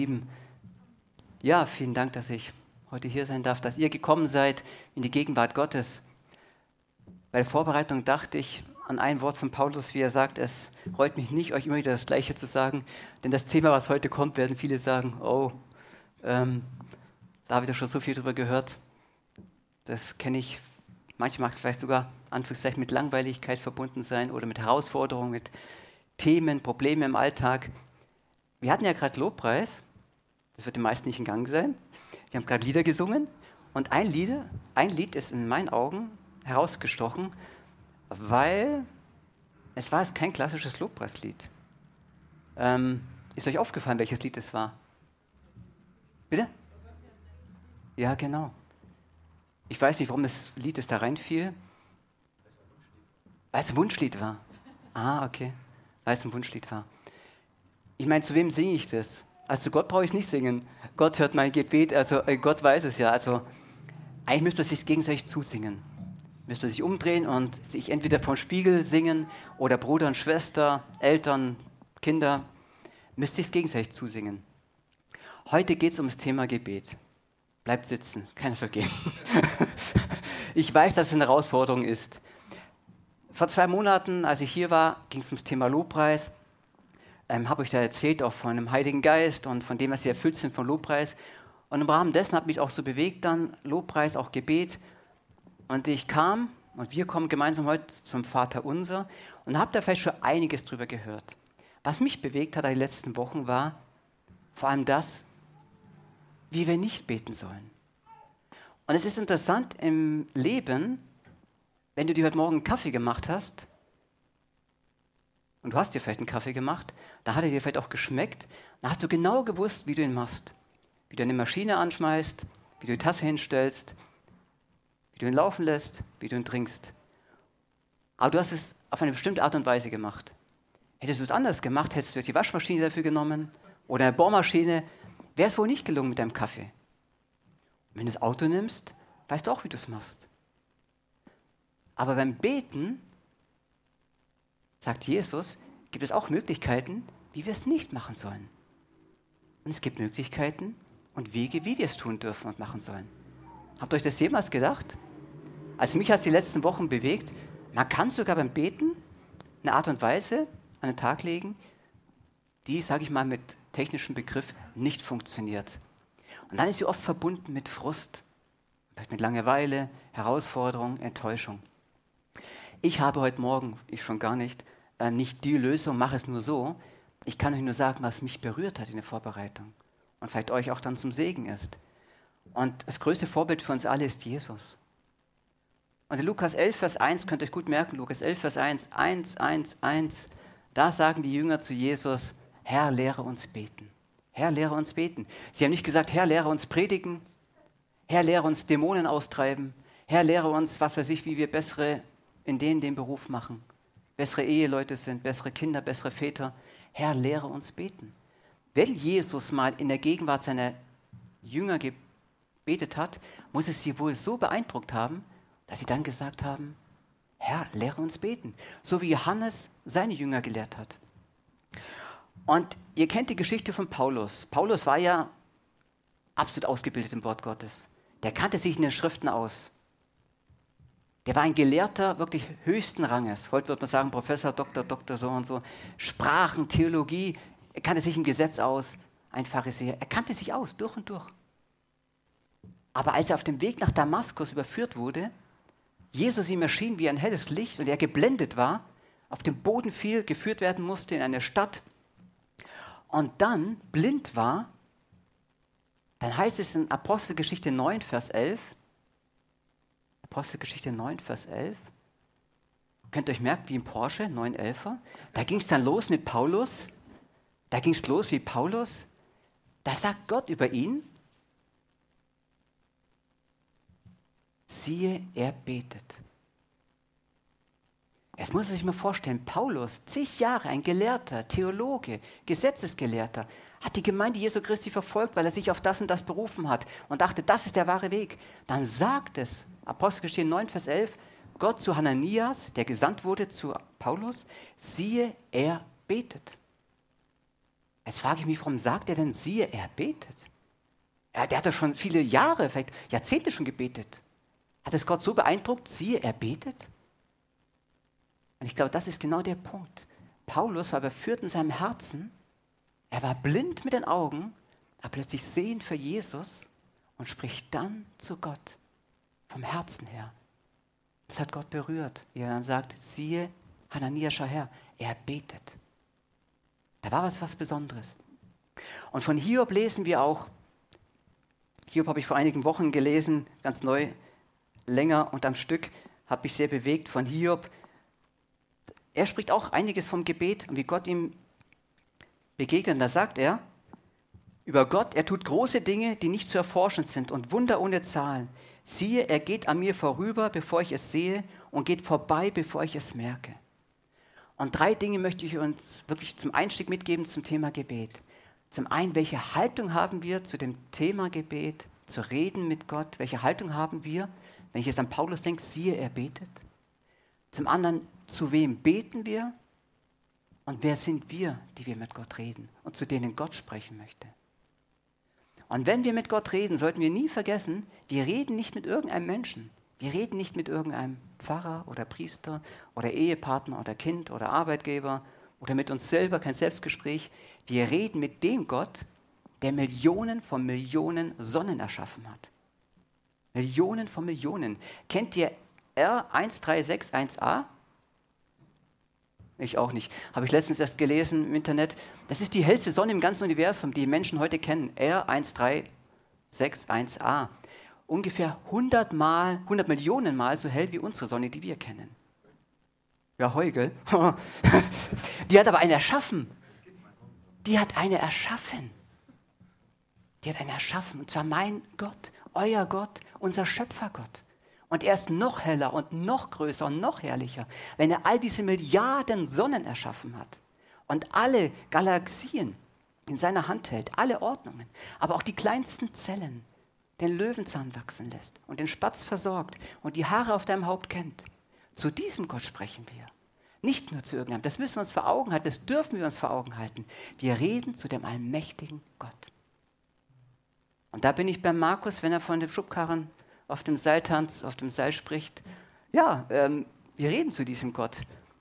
Lieben, ja, vielen Dank, dass ich heute hier sein darf, dass ihr gekommen seid in die Gegenwart Gottes. Bei der Vorbereitung dachte ich an ein Wort von Paulus, wie er sagt, es reut mich nicht, euch immer wieder das Gleiche zu sagen, denn das Thema, was heute kommt, werden viele sagen, oh, ähm, da habe ich doch schon so viel drüber gehört. Das kenne ich. Manchmal mag es vielleicht sogar Anführungszeichen mit Langweiligkeit verbunden sein oder mit Herausforderungen, mit Themen, Problemen im Alltag. Wir hatten ja gerade Lobpreis das wird den meisten nicht in Gang sein. Wir haben gerade Lieder gesungen und ein Lied, ein Lied ist in meinen Augen herausgestochen, weil es war kein klassisches Lobpreislied. Ähm, ist euch aufgefallen, welches Lied es war? Bitte? Ja, genau. Ich weiß nicht, warum das Lied es da reinfiel. Weil es ein Wunschlied war. Ah, okay. Weil es ein Wunschlied war. Ich meine, zu wem singe ich das? Also Gott brauche ich nicht singen. Gott hört mein Gebet, also äh, Gott weiß es ja. Also eigentlich müsste man sich gegenseitig zusingen. Müsste man sich umdrehen und sich entweder vom Spiegel singen oder Bruder und Schwester, Eltern, Kinder, müsste sich gegenseitig zusingen. Heute geht es um das Thema Gebet. Bleibt sitzen, keiner vergehen. ich weiß, dass es eine Herausforderung ist. Vor zwei Monaten, als ich hier war, ging es ums Thema Lobpreis ähm, habe euch da erzählt, auch von dem Heiligen Geist und von dem, was sie erfüllt sind von Lobpreis. Und im Rahmen dessen hat mich auch so bewegt dann, Lobpreis, auch Gebet. Und ich kam, und wir kommen gemeinsam heute zum Vater Unser und habt da vielleicht schon einiges drüber gehört. Was mich bewegt hat in den letzten Wochen war vor allem das, wie wir nicht beten sollen. Und es ist interessant im Leben, wenn du dir heute Morgen einen Kaffee gemacht hast, und du hast dir vielleicht einen Kaffee gemacht, da hat er dir vielleicht auch geschmeckt, dann hast du genau gewusst, wie du ihn machst. Wie du eine Maschine anschmeißt, wie du die Tasse hinstellst, wie du ihn laufen lässt, wie du ihn trinkst. Aber du hast es auf eine bestimmte Art und Weise gemacht. Hättest du es anders gemacht, hättest du die Waschmaschine dafür genommen oder eine Bohrmaschine, wäre es wohl nicht gelungen mit deinem Kaffee. Und wenn du das Auto nimmst, weißt du auch, wie du es machst. Aber beim Beten sagt Jesus, gibt es auch Möglichkeiten, wie wir es nicht machen sollen. Und es gibt Möglichkeiten und Wege, wie wir es tun dürfen und machen sollen. Habt ihr euch das jemals gedacht? Also mich hat es die letzten Wochen bewegt, man kann sogar beim Beten eine Art und Weise an den Tag legen, die, sage ich mal mit technischem Begriff, nicht funktioniert. Und dann ist sie oft verbunden mit Frust, vielleicht mit Langeweile, Herausforderung, Enttäuschung. Ich habe heute Morgen, ich schon gar nicht, äh, nicht die Lösung, mach es nur so. Ich kann euch nur sagen, was mich berührt hat in der Vorbereitung und vielleicht euch auch dann zum Segen ist. Und das größte Vorbild für uns alle ist Jesus. Und in Lukas 11, Vers 1, könnt ihr euch gut merken, Lukas 11, Vers 1, 1, 1, 1, da sagen die Jünger zu Jesus, Herr, lehre uns beten. Herr, lehre uns beten. Sie haben nicht gesagt, Herr, lehre uns predigen. Herr, lehre uns Dämonen austreiben. Herr, lehre uns, was weiß ich, wie wir bessere in den den Beruf machen bessere Eheleute sind, bessere Kinder, bessere Väter. Herr, lehre uns beten. Wenn Jesus mal in der Gegenwart seiner Jünger gebetet hat, muss es sie wohl so beeindruckt haben, dass sie dann gesagt haben, Herr, lehre uns beten. So wie Johannes seine Jünger gelehrt hat. Und ihr kennt die Geschichte von Paulus. Paulus war ja absolut ausgebildet im Wort Gottes. Der kannte sich in den Schriften aus. Der war ein Gelehrter wirklich höchsten Ranges. Heute würde man sagen, Professor, Doktor, Doktor, so und so. Sprachen, Theologie, er kannte sich im Gesetz aus. Ein Pharisäer, er kannte sich aus, durch und durch. Aber als er auf dem Weg nach Damaskus überführt wurde, Jesus ihm erschien wie ein helles Licht und er geblendet war, auf dem Boden fiel, geführt werden musste in eine Stadt und dann blind war, dann heißt es in Apostelgeschichte 9, Vers 11, Apostelgeschichte 9, Vers 11. Könnt ihr euch merken, wie im Porsche 911er? Da ging es dann los mit Paulus. Da ging es los wie Paulus. Da sagt Gott über ihn, siehe, er betet. Jetzt muss man sich mal vorstellen, Paulus, zig Jahre, ein Gelehrter, Theologe, Gesetzesgelehrter, hat die Gemeinde Jesu Christi verfolgt, weil er sich auf das und das berufen hat und dachte, das ist der wahre Weg. Dann sagt es, Apostelgeschichte 9, Vers 11, Gott zu Hananias, der gesandt wurde zu Paulus, siehe, er betet. Jetzt frage ich mich, warum sagt er denn, siehe, er betet? Er, der hat doch schon viele Jahre, vielleicht Jahrzehnte schon gebetet. Hat es Gott so beeindruckt, siehe, er betet? Und ich glaube, das ist genau der Punkt. Paulus war überführt in seinem Herzen, er war blind mit den Augen, aber plötzlich sehend für Jesus und spricht dann zu Gott vom Herzen her. Das hat Gott berührt, wie er dann sagt, siehe, Hanania, schau her, er betet. Da war was, was Besonderes. Und von Hiob lesen wir auch, Hiob habe ich vor einigen Wochen gelesen, ganz neu, länger und am Stück, habe ich sehr bewegt von Hiob. Er spricht auch einiges vom Gebet und wie Gott ihm begegnet. Da sagt er über Gott, er tut große Dinge, die nicht zu erforschen sind und Wunder ohne Zahlen. Siehe, er geht an mir vorüber, bevor ich es sehe und geht vorbei, bevor ich es merke. Und drei Dinge möchte ich uns wirklich zum Einstieg mitgeben zum Thema Gebet. Zum einen, welche Haltung haben wir zu dem Thema Gebet, zu reden mit Gott? Welche Haltung haben wir, wenn ich jetzt an Paulus denke, siehe, er betet? Zum anderen, zu wem beten wir? Und wer sind wir, die wir mit Gott reden und zu denen Gott sprechen möchte? Und wenn wir mit Gott reden, sollten wir nie vergessen, wir reden nicht mit irgendeinem Menschen. Wir reden nicht mit irgendeinem Pfarrer oder Priester oder Ehepartner oder Kind oder Arbeitgeber oder mit uns selber, kein Selbstgespräch. Wir reden mit dem Gott, der Millionen von Millionen Sonnen erschaffen hat. Millionen von Millionen. Kennt ihr R1361a? Ich auch nicht. Habe ich letztens erst gelesen im Internet. Das ist die hellste Sonne im ganzen Universum, die Menschen heute kennen. R1361a. Ungefähr 100 Mal, 100 Millionen Mal so hell wie unsere Sonne, die wir kennen. Ja, Heugel. die hat aber eine erschaffen. Die hat eine erschaffen. Die hat eine erschaffen. Und zwar mein Gott, euer Gott, unser Schöpfergott. Und er ist noch heller und noch größer und noch herrlicher, wenn er all diese Milliarden Sonnen erschaffen hat und alle Galaxien in seiner Hand hält, alle Ordnungen, aber auch die kleinsten Zellen, den Löwenzahn wachsen lässt und den Spatz versorgt und die Haare auf deinem Haupt kennt. Zu diesem Gott sprechen wir. Nicht nur zu irgendeinem. Das müssen wir uns vor Augen halten, das dürfen wir uns vor Augen halten. Wir reden zu dem allmächtigen Gott. Und da bin ich bei Markus, wenn er von dem Schubkarren auf dem Seil tanzt, auf dem Seil spricht. Ja, ähm, wir reden zu diesem Gott.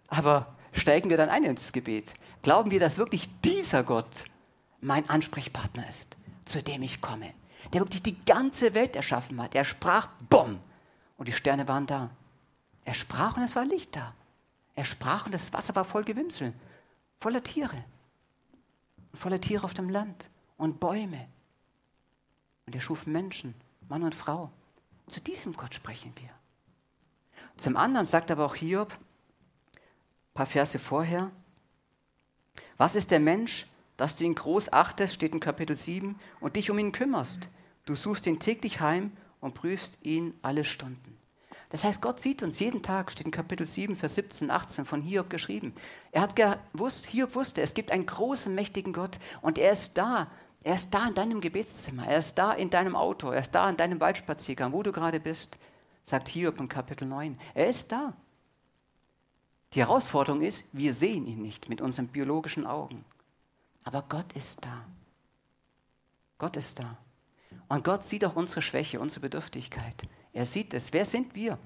Aber steigen wir dann ein ins Gebet? Glauben wir, dass wirklich dieser Gott mein Ansprechpartner ist, zu dem ich komme? Der wirklich die ganze Welt erschaffen hat. Er sprach, bumm, und die Sterne waren da. Er sprach und es war Licht da. Er sprach und das Wasser war voll Gewimsel, voller Tiere. Voller Tiere auf dem Land und Bäume. Und er schuf Menschen, Mann und Frau. Zu diesem Gott sprechen wir. Zum anderen sagt aber auch Hiob, ein paar Verse vorher, was ist der Mensch, dass du ihn groß achtest, steht in Kapitel 7, und dich um ihn kümmerst? Du suchst ihn täglich heim und prüfst ihn alle Stunden. Das heißt, Gott sieht uns jeden Tag, steht in Kapitel 7, Vers 17, 18 von Hiob geschrieben. Er hat gewusst, Hiob wusste, es gibt einen großen, mächtigen Gott und er ist da er ist da in deinem Gebetszimmer, er ist da in deinem Auto, er ist da in deinem Waldspaziergang, wo du gerade bist, sagt Hiob in Kapitel 9. Er ist da. Die Herausforderung ist, wir sehen ihn nicht mit unseren biologischen Augen. Aber Gott ist da. Gott ist da. Und Gott sieht auch unsere Schwäche, unsere Bedürftigkeit. Er sieht es. Wer sind wir?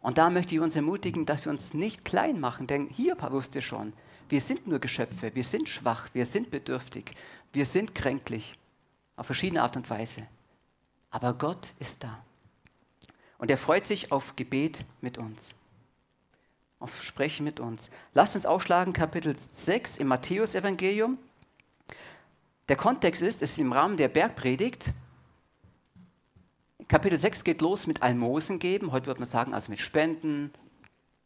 Und da möchte ich uns ermutigen, dass wir uns nicht klein machen, denn Hiob wusste schon, wir sind nur Geschöpfe, wir sind schwach, wir sind bedürftig, wir sind kränklich auf verschiedene Art und Weise. Aber Gott ist da. Und er freut sich auf Gebet mit uns. Auf Sprechen mit uns. Lasst uns aufschlagen, Kapitel 6 im Matthäusevangelium. Der Kontext ist, es ist im Rahmen der Bergpredigt. Kapitel 6 geht los mit Almosen geben. Heute würde man sagen, also mit Spenden,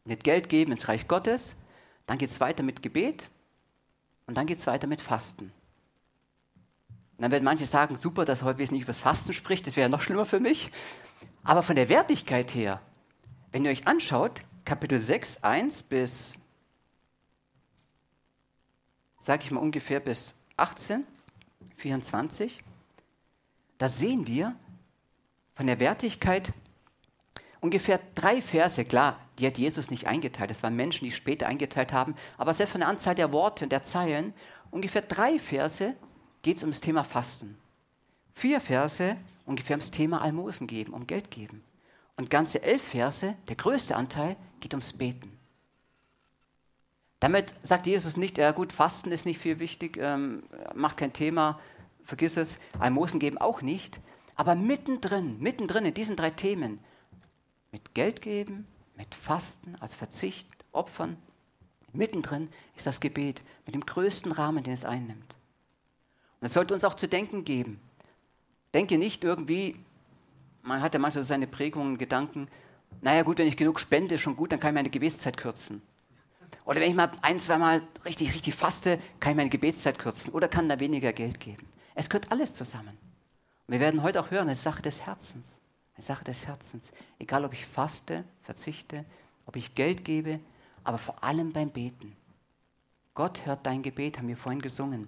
mit Geld geben ins Reich Gottes. Dann geht es weiter mit Gebet. Und dann geht es weiter mit Fasten. Und dann werden manche sagen, super, dass heute wesentlich über das Fasten spricht, das wäre ja noch schlimmer für mich. Aber von der Wertigkeit her, wenn ihr euch anschaut, Kapitel 6, 1 bis, sage ich mal ungefähr bis 18, 24, da sehen wir von der Wertigkeit ungefähr drei Verse, klar, die hat Jesus nicht eingeteilt, das waren Menschen, die später eingeteilt haben, aber selbst von der Anzahl der Worte und der Zeilen ungefähr drei Verse geht es um das Thema Fasten. Vier Verse ungefähr ums Thema Almosen geben, um Geld geben. Und ganze elf Verse, der größte Anteil, geht ums Beten. Damit sagt Jesus nicht, ja gut, Fasten ist nicht viel wichtig, ähm, macht kein Thema, vergiss es, Almosen geben auch nicht. Aber mittendrin, mittendrin in diesen drei Themen, mit Geld geben, mit Fasten, also Verzicht, Opfern, mittendrin ist das Gebet mit dem größten Rahmen, den es einnimmt. Und das sollte uns auch zu denken geben. Denke nicht irgendwie, man hat ja manchmal seine Prägungen, Gedanken, naja gut, wenn ich genug spende, ist schon gut, dann kann ich meine Gebetszeit kürzen. Oder wenn ich mal ein, zweimal richtig, richtig faste, kann ich meine Gebetszeit kürzen oder kann da weniger Geld geben. Es gehört alles zusammen. Und wir werden heute auch hören, es ist Sache des Herzens. Eine Sache des Herzens. Egal, ob ich faste, verzichte, ob ich Geld gebe, aber vor allem beim Beten. Gott hört dein Gebet, haben wir vorhin gesungen.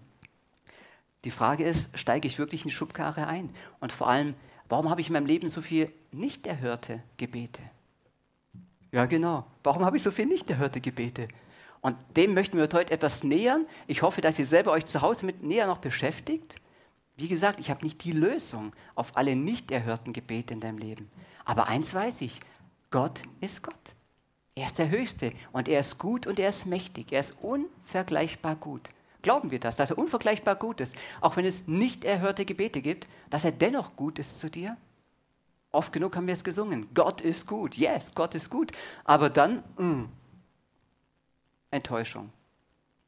Die Frage ist, steige ich wirklich in die Schubkarre ein? Und vor allem, warum habe ich in meinem Leben so viel nicht erhörte Gebete? Ja, genau. Warum habe ich so viel nicht erhörte Gebete? Und dem möchten wir heute etwas nähern. Ich hoffe, dass ihr selber euch zu Hause mit näher noch beschäftigt. Wie gesagt, ich habe nicht die Lösung auf alle nicht erhörten Gebete in deinem Leben. Aber eins weiß ich, Gott ist Gott. Er ist der Höchste und er ist gut und er ist mächtig. Er ist unvergleichbar gut. Glauben wir das, dass er unvergleichbar gut ist, auch wenn es nicht erhörte Gebete gibt, dass er dennoch gut ist zu dir? Oft genug haben wir es gesungen. Gott ist gut. Yes, Gott ist gut. Aber dann mh, mm, Enttäuschung,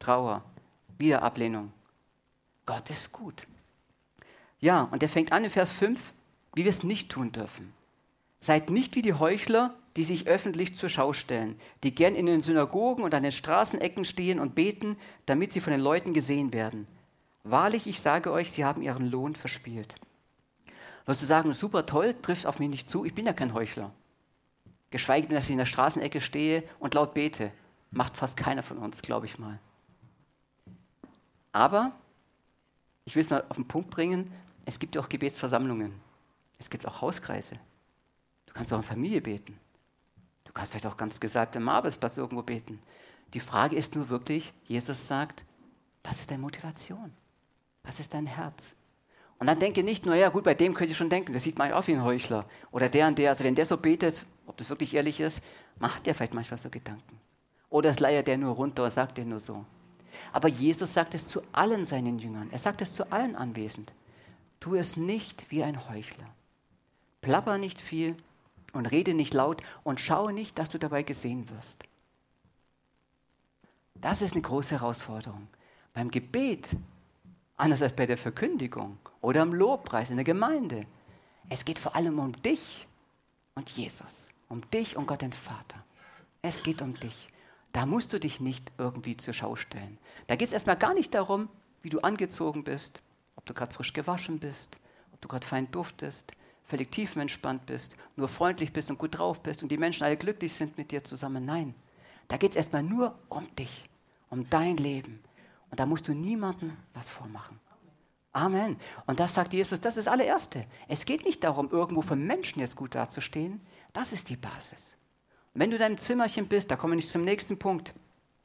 Trauer, wieder Ablehnung. Gott ist gut. Ja, und er fängt an in Vers 5, wie wir es nicht tun dürfen. Seid nicht wie die Heuchler, die sich öffentlich zur Schau stellen, die gern in den Synagogen und an den Straßenecken stehen und beten, damit sie von den Leuten gesehen werden. Wahrlich, ich sage euch, sie haben ihren Lohn verspielt. Wirst du sagen, super toll, trifft auf mich nicht zu, ich bin ja kein Heuchler. Geschweige denn, dass ich in der Straßenecke stehe und laut bete. Macht fast keiner von uns, glaube ich mal. Aber, ich will es mal auf den Punkt bringen, es gibt ja auch Gebetsversammlungen. Es gibt auch Hauskreise. Du kannst auch in Familie beten kannst vielleicht auch ganz gesalbt im Arbeitsplatz irgendwo beten. Die Frage ist nur wirklich, Jesus sagt, was ist deine Motivation? Was ist dein Herz? Und dann denke nicht nur, ja gut, bei dem könnte ich schon denken, das sieht man auch wie ein Heuchler. Oder der und der, also wenn der so betet, ob das wirklich ehrlich ist, macht der vielleicht manchmal so Gedanken. Oder es leiert der nur runter und sagt der nur so. Aber Jesus sagt es zu allen seinen Jüngern. Er sagt es zu allen anwesend. Tu es nicht wie ein Heuchler. Plapper nicht viel, und rede nicht laut und schaue nicht, dass du dabei gesehen wirst. Das ist eine große Herausforderung. Beim Gebet, anders als bei der Verkündigung oder im Lobpreis in der Gemeinde, es geht vor allem um dich und Jesus, um dich und Gott den Vater. Es geht um dich. Da musst du dich nicht irgendwie zur Schau stellen. Da geht es erstmal gar nicht darum, wie du angezogen bist, ob du gerade frisch gewaschen bist, ob du gerade fein duftest, völlig tiefenentspannt bist, nur freundlich bist und gut drauf bist und die Menschen alle glücklich sind mit dir zusammen. Nein, da geht es erstmal nur um dich, um dein Leben. Und da musst du niemandem was vormachen. Amen. Und das sagt Jesus, das ist allererste. Es geht nicht darum, irgendwo für Menschen jetzt gut dazustehen. Das ist die Basis. Und wenn du in deinem Zimmerchen bist, da kommen wir nicht zum nächsten Punkt.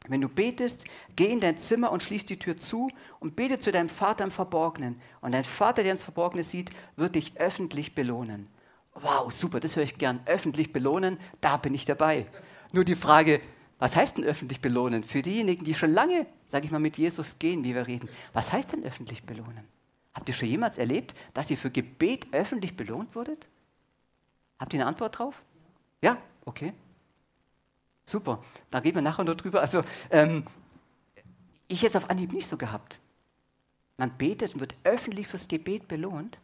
Wenn du betest, geh in dein Zimmer und schließ die Tür zu und bete zu deinem Vater im Verborgenen. Und dein Vater, der ins Verborgene sieht, wird dich öffentlich belohnen. Wow, super, das höre ich gern. Öffentlich belohnen, da bin ich dabei. Nur die Frage, was heißt denn öffentlich belohnen? Für diejenigen, die schon lange, sage ich mal, mit Jesus gehen, wie wir reden, was heißt denn öffentlich belohnen? Habt ihr schon jemals erlebt, dass ihr für Gebet öffentlich belohnt wurdet? Habt ihr eine Antwort drauf? Ja? Okay. Super, da reden wir nachher noch drüber. Also, ähm, ich jetzt auf Anhieb nicht so gehabt. Man betet und wird öffentlich fürs Gebet belohnt.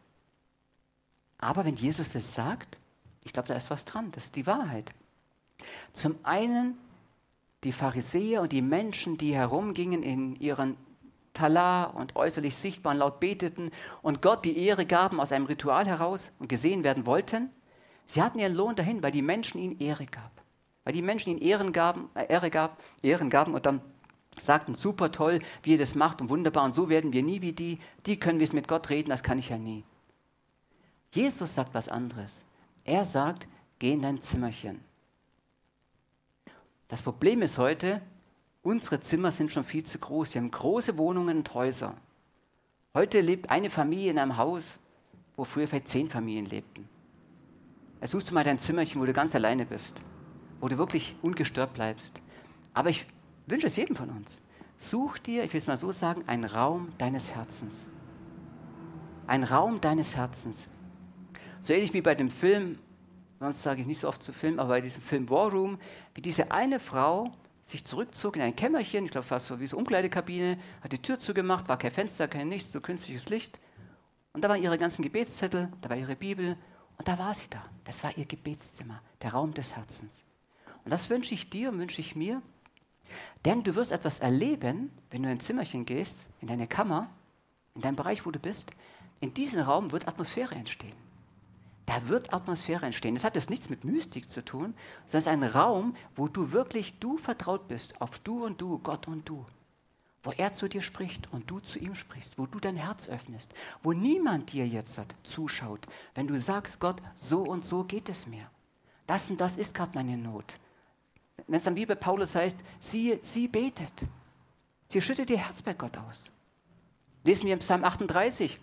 Aber wenn Jesus das sagt, ich glaube, da ist was dran. Das ist die Wahrheit. Zum einen die Pharisäer und die Menschen, die herumgingen in ihren Talar und äußerlich sichtbar und laut beteten und Gott die Ehre gaben aus einem Ritual heraus und gesehen werden wollten, sie hatten ihren Lohn dahin, weil die Menschen ihnen Ehre gaben weil die Menschen ihnen Ehren gaben, äh, Ehre gab, Ehren gaben und dann sagten, super toll, wie ihr das macht und wunderbar und so werden wir nie wie die, die können wir es mit Gott reden, das kann ich ja nie. Jesus sagt was anderes. Er sagt, geh in dein Zimmerchen. Das Problem ist heute, Unsere Zimmer sind schon viel zu groß. Wir haben große Wohnungen und Häuser. Heute lebt eine Familie in einem Haus, wo früher vielleicht zehn Familien lebten. Suchst du mal dein Zimmerchen, wo du ganz alleine bist, wo du wirklich ungestört bleibst. Aber ich wünsche es jedem von uns. Such dir, ich will es mal so sagen, einen Raum deines Herzens. Ein Raum deines Herzens. So ähnlich wie bei dem Film, sonst sage ich nicht so oft zu Film, aber bei diesem Film War Room, wie diese eine Frau sich zurückzog in ein Kämmerchen, ich glaube fast so wie so Umkleidekabine, hat die Tür zugemacht, war kein Fenster, kein Nichts, so künstliches Licht. Und da waren ihre ganzen Gebetszettel, da war ihre Bibel und da war sie da. Das war ihr Gebetszimmer, der Raum des Herzens. Und das wünsche ich dir und wünsche ich mir, denn du wirst etwas erleben, wenn du in ein Zimmerchen gehst, in deine Kammer, in deinem Bereich, wo du bist. In diesem Raum wird Atmosphäre entstehen. Da wird Atmosphäre entstehen. Das hat jetzt nichts mit Mystik zu tun, sondern es ist ein Raum, wo du wirklich du vertraut bist, auf du und du, Gott und du. Wo er zu dir spricht und du zu ihm sprichst, wo du dein Herz öffnest, wo niemand dir jetzt zuschaut, wenn du sagst, Gott, so und so geht es mir. Das und das ist gerade meine Not. Wenn es dann wie bei Paulus heißt, sie, sie betet. Sie schüttet ihr Herz bei Gott aus. Lesen wir im Psalm 38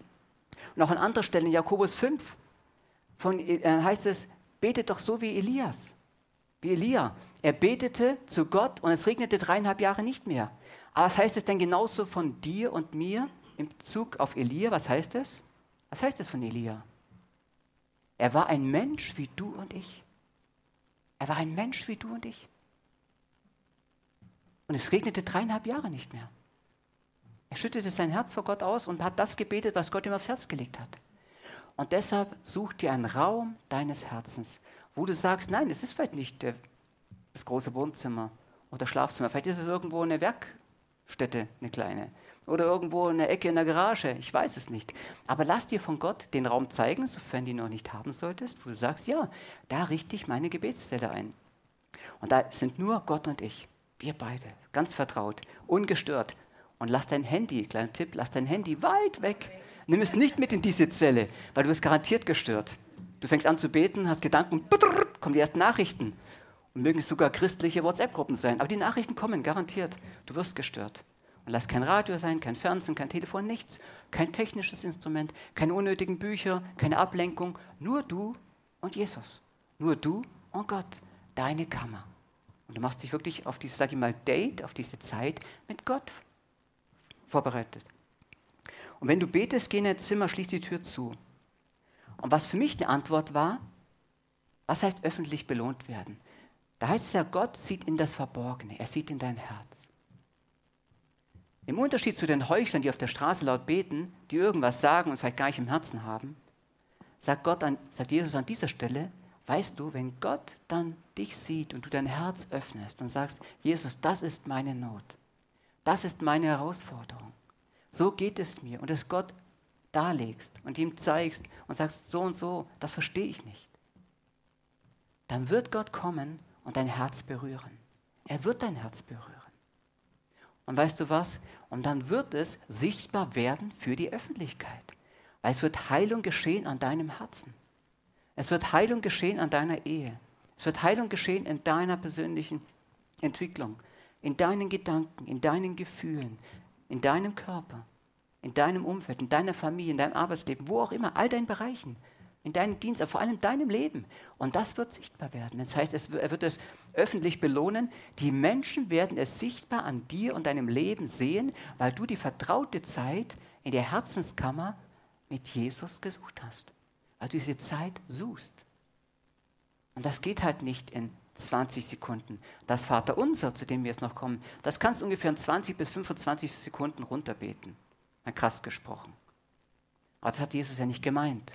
und auch an anderer Stelle in Jakobus 5 von, äh, heißt es, betet doch so wie Elias, wie Elia. Er betete zu Gott und es regnete dreieinhalb Jahre nicht mehr. Aber was heißt es denn genauso von dir und mir im Bezug auf Elia? Was heißt es? Was heißt es von Elia? Er war ein Mensch wie du und ich. Er war ein Mensch wie du und ich. Und es regnete dreieinhalb Jahre nicht mehr. Er schüttete sein Herz vor Gott aus und hat das gebetet, was Gott ihm aufs Herz gelegt hat. Und deshalb such dir einen Raum deines Herzens, wo du sagst, nein, es ist vielleicht nicht das große Wohnzimmer oder Schlafzimmer, vielleicht ist es irgendwo eine Werkstätte, eine kleine. Oder irgendwo in der Ecke in der Garage, ich weiß es nicht. Aber lass dir von Gott den Raum zeigen, sofern du ihn noch nicht haben solltest, wo du sagst, ja, da richte ich meine Gebetsstelle ein. Und da sind nur Gott und ich. Wir beide, ganz vertraut, ungestört. Und lass dein Handy, kleiner Tipp, lass dein Handy weit weg. Nimm es nicht mit in diese Zelle, weil du wirst garantiert gestört. Du fängst an zu beten, hast Gedanken kommen die ersten Nachrichten. Und mögen es sogar christliche WhatsApp-Gruppen sein. Aber die Nachrichten kommen, garantiert. Du wirst gestört. Und lass kein Radio sein, kein Fernsehen, kein Telefon, nichts. Kein technisches Instrument, keine unnötigen Bücher, keine Ablenkung. Nur du und Jesus. Nur du und Gott. Deine Kammer. Und du machst dich wirklich auf dieses, sag ich mal, Date, auf diese Zeit mit Gott vorbereitet. Und wenn du betest, geh in dein Zimmer, schließ die Tür zu. Und was für mich eine Antwort war, was heißt öffentlich belohnt werden? Da heißt es ja, Gott sieht in das Verborgene, er sieht in dein Herz. Im Unterschied zu den Heuchlern, die auf der Straße laut beten, die irgendwas sagen und es vielleicht gar nicht im Herzen haben, sagt, Gott an, sagt Jesus an dieser Stelle, Weißt du, wenn Gott dann dich sieht und du dein Herz öffnest und sagst, Jesus, das ist meine Not, das ist meine Herausforderung, so geht es mir und es Gott darlegst und ihm zeigst und sagst, so und so, das verstehe ich nicht, dann wird Gott kommen und dein Herz berühren. Er wird dein Herz berühren. Und weißt du was? Und dann wird es sichtbar werden für die Öffentlichkeit, weil es wird Heilung geschehen an deinem Herzen. Es wird Heilung geschehen an deiner Ehe. Es wird Heilung geschehen in deiner persönlichen Entwicklung, in deinen Gedanken, in deinen Gefühlen, in deinem Körper, in deinem Umfeld, in deiner Familie, in deinem Arbeitsleben, wo auch immer, all deinen Bereichen, in deinem Dienst, aber vor allem in deinem Leben. Und das wird sichtbar werden. Das heißt, er wird es öffentlich belohnen. Die Menschen werden es sichtbar an dir und deinem Leben sehen, weil du die vertraute Zeit in der Herzenskammer mit Jesus gesucht hast weil du diese Zeit suchst. Und das geht halt nicht in 20 Sekunden. Das Vaterunser, zu dem wir jetzt noch kommen, das kannst du ungefähr in 20 bis 25 Sekunden runterbeten. Mal krass gesprochen. Aber das hat Jesus ja nicht gemeint.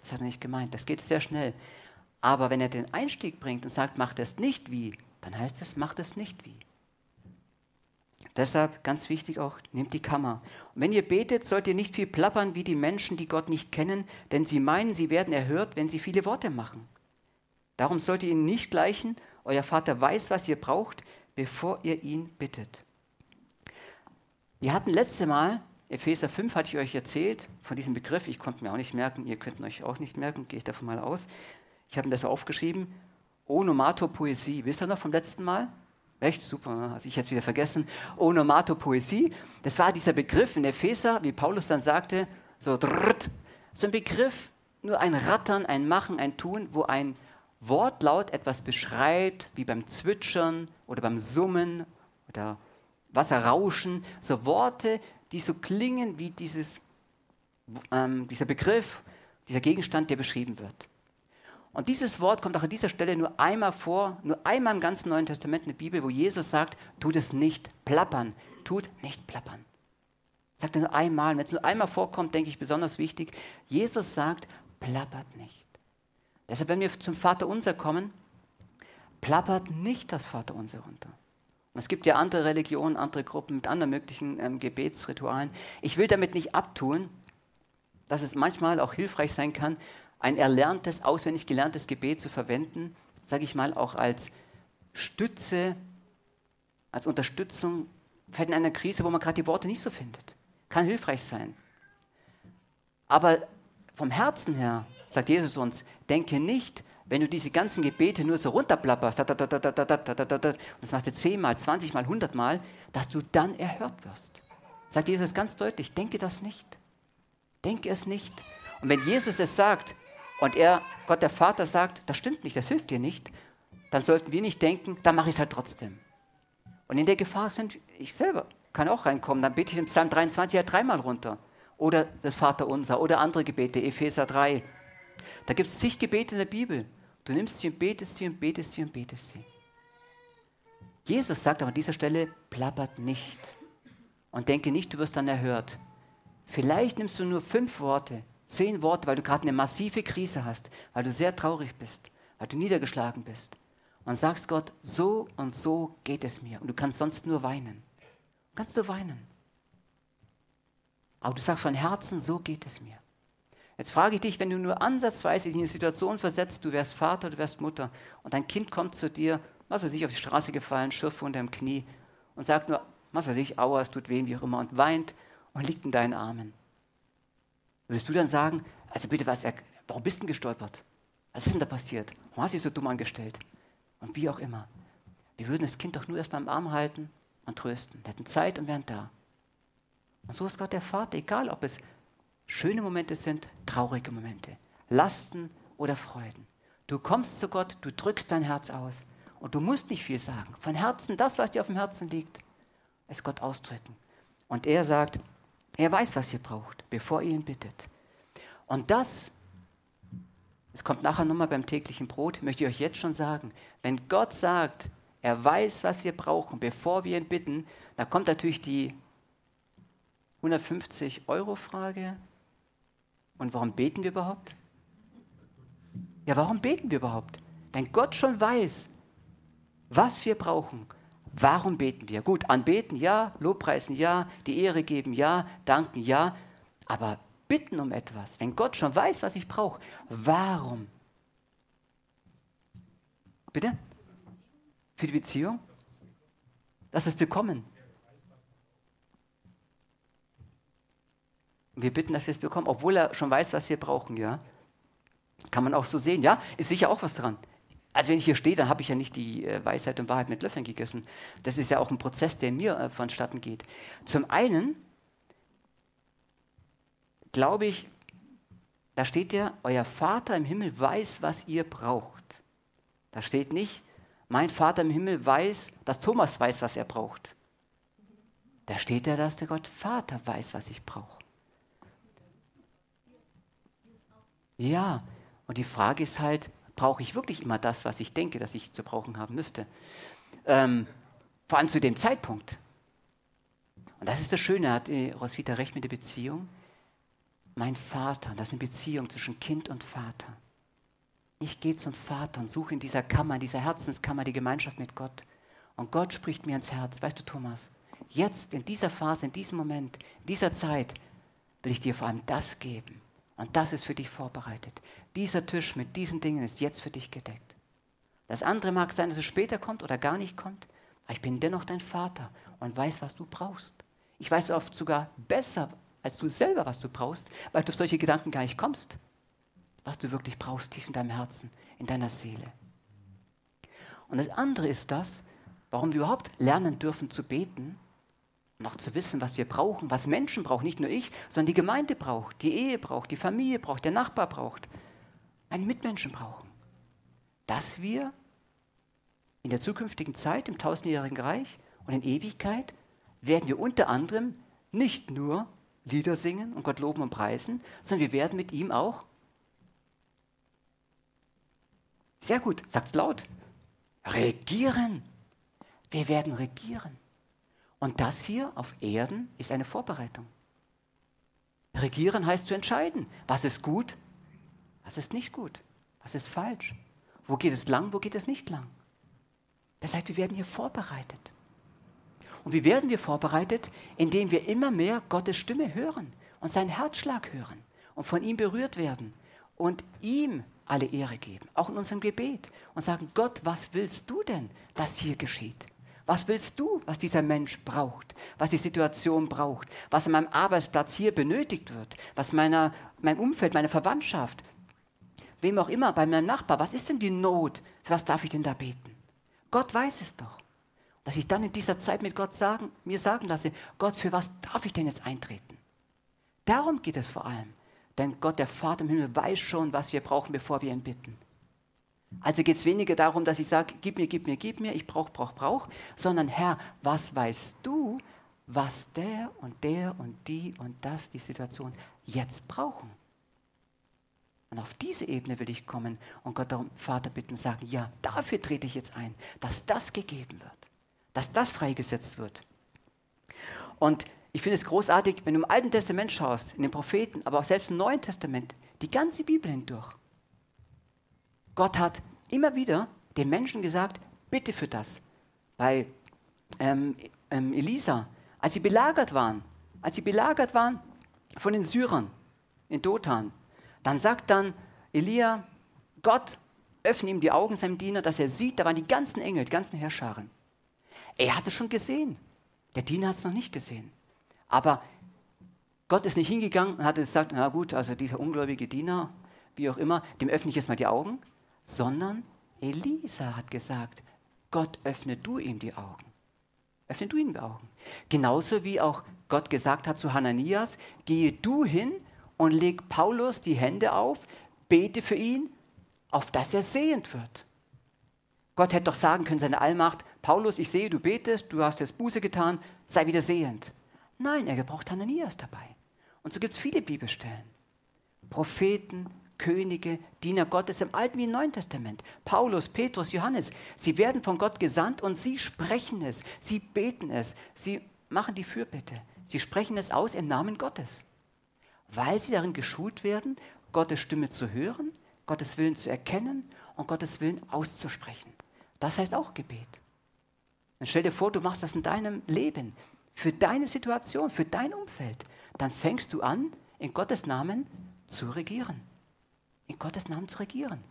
Das hat er nicht gemeint. Das geht sehr schnell. Aber wenn er den Einstieg bringt und sagt, macht es nicht wie, dann heißt es, macht es nicht wie. Deshalb ganz wichtig auch, nehmt die Kammer. Und wenn ihr betet, sollt ihr nicht viel plappern wie die Menschen, die Gott nicht kennen, denn sie meinen, sie werden erhört, wenn sie viele Worte machen. Darum sollt ihr ihnen nicht gleichen. Euer Vater weiß, was ihr braucht, bevor ihr ihn bittet. Wir hatten letzte Mal, Epheser 5 hatte ich euch erzählt, von diesem Begriff, ich konnte mir auch nicht merken, ihr könnt euch auch nicht merken, gehe ich davon mal aus. Ich habe mir das aufgeschrieben, Onomatopoesie. Wisst ihr noch vom letzten Mal? Echt super, also ich jetzt wieder vergessen. Onomatopoesie, das war dieser Begriff in Epheser, wie Paulus dann sagte, so drrrt, so ein Begriff, nur ein Rattern, ein Machen, ein Tun, wo ein Wortlaut etwas beschreibt, wie beim Zwitschern oder beim Summen oder Wasserrauschen, so Worte, die so klingen wie dieses, ähm, dieser Begriff, dieser Gegenstand, der beschrieben wird. Und dieses Wort kommt auch an dieser Stelle nur einmal vor, nur einmal im ganzen Neuen Testament in der Bibel, wo Jesus sagt, tut es nicht plappern, tut nicht plappern. Sagt er nur einmal, wenn es nur einmal vorkommt, denke ich besonders wichtig, Jesus sagt, plappert nicht. Deshalb, wenn wir zum Vater unser kommen, plappert nicht das Vater unser runter. Es gibt ja andere Religionen, andere Gruppen mit anderen möglichen ähm, Gebetsritualen. Ich will damit nicht abtun, dass es manchmal auch hilfreich sein kann, ein erlerntes, auswendig gelerntes Gebet zu verwenden, sage ich mal, auch als Stütze, als Unterstützung, vielleicht in einer Krise, wo man gerade die Worte nicht so findet. Kann hilfreich sein. Aber vom Herzen her, sagt Jesus uns, denke nicht, wenn du diese ganzen Gebete nur so runterplapperst, und das machst du zehnmal, zwanzigmal, hundertmal, dass du dann erhört wirst. Sagt Jesus ganz deutlich, denke das nicht. Denke es nicht. Und wenn Jesus es sagt, und er, Gott der Vater sagt, das stimmt nicht, das hilft dir nicht, dann sollten wir nicht denken, dann mache ich es halt trotzdem. Und in der Gefahr sind, ich selber kann auch reinkommen, dann bete ich im Psalm 23 ja dreimal runter. Oder das Vaterunser oder andere Gebete, Epheser 3. Da gibt es zig Gebete in der Bibel. Du nimmst sie und betest sie und betest sie und betest sie. Jesus sagt aber an dieser Stelle, plappert nicht. Und denke nicht, du wirst dann erhört. Vielleicht nimmst du nur fünf Worte, zehn Worte, weil du gerade eine massive Krise hast, weil du sehr traurig bist, weil du niedergeschlagen bist. Und sagst Gott, so und so geht es mir. Und du kannst sonst nur weinen. Kannst du weinen. Aber du sagst von Herzen, so geht es mir. Jetzt frage ich dich, wenn du nur ansatzweise in eine Situation versetzt, du wärst Vater, du wärst Mutter und dein Kind kommt zu dir, was weiß ich, auf die Straße gefallen, Schürfe unter dem Knie und sagt nur, was weiß ich, aua, es tut weh, wie auch immer, und weint und liegt in deinen Armen. Würdest du dann sagen, also bitte, was, warum bist du denn gestolpert? Was ist denn da passiert? Warum hast du dich so dumm angestellt? Und wie auch immer. Wir würden das Kind doch nur erst beim Arm halten und trösten. Wir hätten Zeit und wären da. Und so ist Gott der Vater, egal ob es schöne Momente sind, traurige Momente, Lasten oder Freuden. Du kommst zu Gott, du drückst dein Herz aus und du musst nicht viel sagen. Von Herzen, das, was dir auf dem Herzen liegt, es Gott ausdrücken. Und er sagt, er weiß, was ihr braucht, bevor ihr ihn bittet. Und das, es kommt nachher nochmal beim täglichen Brot, möchte ich euch jetzt schon sagen, wenn Gott sagt, er weiß, was wir brauchen, bevor wir ihn bitten, da kommt natürlich die 150 Euro Frage. Und warum beten wir überhaupt? Ja, warum beten wir überhaupt? Wenn Gott schon weiß, was wir brauchen. Warum beten wir? Gut, anbeten ja, Lobpreisen ja, die Ehre geben ja, danken ja, aber bitten um etwas, wenn Gott schon weiß, was ich brauche, warum? Bitte? Für die Beziehung? Lass es bekommen. Wir bitten, dass wir es bekommen, obwohl er schon weiß, was wir brauchen, ja. Kann man auch so sehen, ja? Ist sicher auch was dran. Also wenn ich hier stehe, dann habe ich ja nicht die äh, Weisheit und Wahrheit mit Löffeln gegessen. Das ist ja auch ein Prozess, der mir äh, vonstatten geht. Zum einen glaube ich, da steht ja, euer Vater im Himmel weiß, was ihr braucht. Da steht nicht, mein Vater im Himmel weiß, dass Thomas weiß, was er braucht. Da steht ja, dass der Gott Vater weiß, was ich brauche. Ja, und die Frage ist halt, brauche ich wirklich immer das, was ich denke, dass ich zu brauchen haben müsste? Ähm, vor allem zu dem Zeitpunkt. Und das ist das Schöne, hat die Roswitha recht mit der Beziehung. Mein Vater, das ist eine Beziehung zwischen Kind und Vater. Ich gehe zum Vater und suche in dieser Kammer, in dieser Herzenskammer die Gemeinschaft mit Gott. Und Gott spricht mir ins Herz. Weißt du, Thomas, jetzt in dieser Phase, in diesem Moment, in dieser Zeit will ich dir vor allem das geben. Und das ist für dich vorbereitet. Dieser Tisch mit diesen Dingen ist jetzt für dich gedeckt. Das andere mag sein, dass es später kommt oder gar nicht kommt, aber ich bin dennoch dein Vater und weiß, was du brauchst. Ich weiß oft sogar besser als du selber, was du brauchst, weil du auf solche Gedanken gar nicht kommst. Was du wirklich brauchst, tief in deinem Herzen, in deiner Seele. Und das andere ist das, warum wir überhaupt lernen dürfen zu beten, noch zu wissen, was wir brauchen, was Menschen brauchen, nicht nur ich, sondern die Gemeinde braucht, die Ehe braucht, die Familie braucht, der Nachbar braucht, einen Mitmenschen brauchen. Dass wir in der zukünftigen Zeit, im tausendjährigen Reich und in Ewigkeit, werden wir unter anderem nicht nur Lieder singen und Gott loben und preisen, sondern wir werden mit ihm auch, sehr gut, sagt es laut, regieren. Wir werden regieren. Und das hier auf Erden ist eine Vorbereitung. Regieren heißt zu entscheiden, was ist gut, was ist nicht gut, was ist falsch, wo geht es lang, wo geht es nicht lang. Das heißt, wir werden hier vorbereitet. Und wie werden wir vorbereitet? Indem wir immer mehr Gottes Stimme hören und seinen Herzschlag hören und von ihm berührt werden und ihm alle Ehre geben, auch in unserem Gebet und sagen, Gott, was willst du denn, dass hier geschieht? Was willst du, was dieser Mensch braucht, was die Situation braucht, was an meinem Arbeitsplatz hier benötigt wird, was meiner, mein Umfeld, meine Verwandtschaft, wem auch immer, bei meinem Nachbar, was ist denn die Not, für was darf ich denn da beten? Gott weiß es doch. Dass ich dann in dieser Zeit mit Gott sagen, mir sagen lasse, Gott, für was darf ich denn jetzt eintreten? Darum geht es vor allem. Denn Gott, der Vater im Himmel, weiß schon, was wir brauchen, bevor wir ihn bitten. Also geht es weniger darum, dass ich sage, gib mir, gib mir, gib mir, ich brauche, brauche, brauche, sondern Herr, was weißt du, was der und der und die und das, die Situation jetzt brauchen? Und auf diese Ebene will ich kommen und Gott darum, Vater, bitten, sagen, ja, dafür trete ich jetzt ein, dass das gegeben wird dass das freigesetzt wird. Und ich finde es großartig, wenn du im Alten Testament schaust, in den Propheten, aber auch selbst im Neuen Testament, die ganze Bibel hindurch. Gott hat immer wieder den Menschen gesagt, bitte für das. Bei ähm, ähm, Elisa, als sie belagert waren, als sie belagert waren von den Syrern in Dothan, dann sagt dann Elia, Gott, öffne ihm die Augen seinem Diener, dass er sieht, da waren die ganzen Engel, die ganzen Herrscharen. Er hat es schon gesehen. Der Diener hat es noch nicht gesehen. Aber Gott ist nicht hingegangen und hat gesagt, na gut, also dieser ungläubige Diener, wie auch immer, dem öffne ich jetzt mal die Augen, sondern Elisa hat gesagt, Gott öffne du ihm die Augen. Öffne du ihm die Augen. Genauso wie auch Gott gesagt hat zu Hananias, gehe du hin und leg Paulus die Hände auf, bete für ihn, auf dass er sehend wird. Gott hätte doch sagen können, seine Allmacht, Paulus, ich sehe, du betest, du hast jetzt Buße getan, sei wieder sehend. Nein, er gebraucht Hananias dabei. Und so gibt es viele Bibelstellen. Propheten, Könige, Diener Gottes im Alten wie im Neuen Testament. Paulus, Petrus, Johannes, sie werden von Gott gesandt und sie sprechen es, sie beten es, sie machen die Fürbitte, sie sprechen es aus im Namen Gottes, weil sie darin geschult werden, Gottes Stimme zu hören, Gottes Willen zu erkennen und Gottes Willen auszusprechen. Das heißt auch Gebet. Dann stell dir vor, du machst das in deinem Leben, für deine Situation, für dein Umfeld. Dann fängst du an, in Gottes Namen zu regieren. In Gottes Namen zu regieren.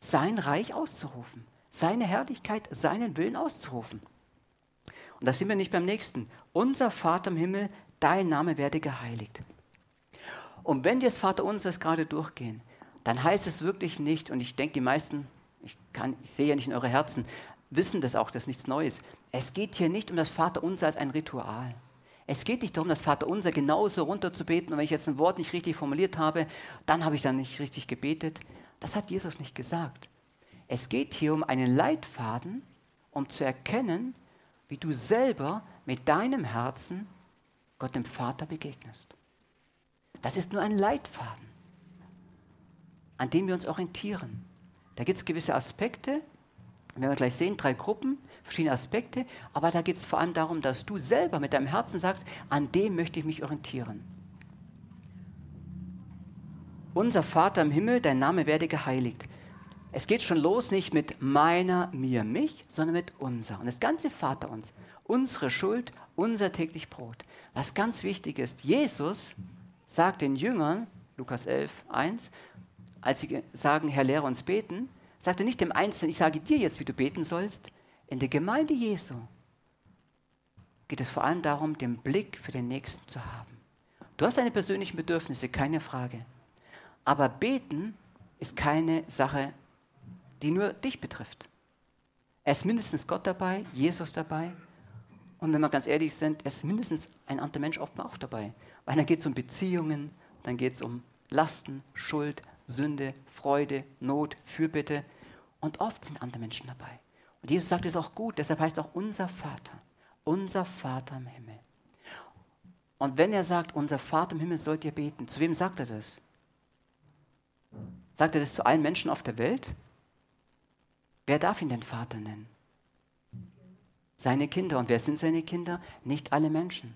Sein Reich auszurufen. Seine Herrlichkeit, seinen Willen auszurufen. Und da sind wir nicht beim nächsten. Unser Vater im Himmel, dein Name werde geheiligt. Und wenn wir das Vater unseres gerade durchgehen, dann heißt es wirklich nicht, und ich denke, die meisten, ich, kann, ich sehe ja nicht in eure Herzen, wissen das auch, das ist nichts Neues. Es geht hier nicht um das Vaterunser als ein Ritual. Es geht nicht darum, das Vaterunser genauso runterzubeten. Und wenn ich jetzt ein Wort nicht richtig formuliert habe, dann habe ich dann nicht richtig gebetet. Das hat Jesus nicht gesagt. Es geht hier um einen Leitfaden, um zu erkennen, wie du selber mit deinem Herzen Gott dem Vater begegnest. Das ist nur ein Leitfaden, an dem wir uns orientieren. Da gibt es gewisse Aspekte, wir gleich sehen, drei Gruppen, verschiedene Aspekte, aber da geht es vor allem darum, dass du selber mit deinem Herzen sagst, an dem möchte ich mich orientieren. Unser Vater im Himmel, dein Name werde geheiligt. Es geht schon los nicht mit meiner, mir, mich, sondern mit unser. Und das ganze Vater uns, unsere Schuld, unser täglich Brot. Was ganz wichtig ist, Jesus sagt den Jüngern, Lukas 11, 1, als sie sagen, Herr, lehre uns beten, sagt er nicht dem Einzelnen, ich sage dir jetzt, wie du beten sollst. In der Gemeinde Jesu geht es vor allem darum, den Blick für den Nächsten zu haben. Du hast deine persönlichen Bedürfnisse, keine Frage. Aber beten ist keine Sache, die nur dich betrifft. Er ist mindestens Gott dabei, Jesus dabei. Und wenn wir ganz ehrlich sind, ist mindestens ein anderer Mensch oft auch dabei. Weil dann geht es um Beziehungen, dann geht es um Lasten, Schuld, Sünde, Freude, Not, Fürbitte. Und oft sind andere Menschen dabei. Und Jesus sagt es auch gut, deshalb heißt auch unser Vater, unser Vater im Himmel. Und wenn er sagt, unser Vater im Himmel sollt ihr beten, zu wem sagt er das? Sagt er das zu allen Menschen auf der Welt? Wer darf ihn denn Vater nennen? Seine Kinder. Und wer sind seine Kinder? Nicht alle Menschen.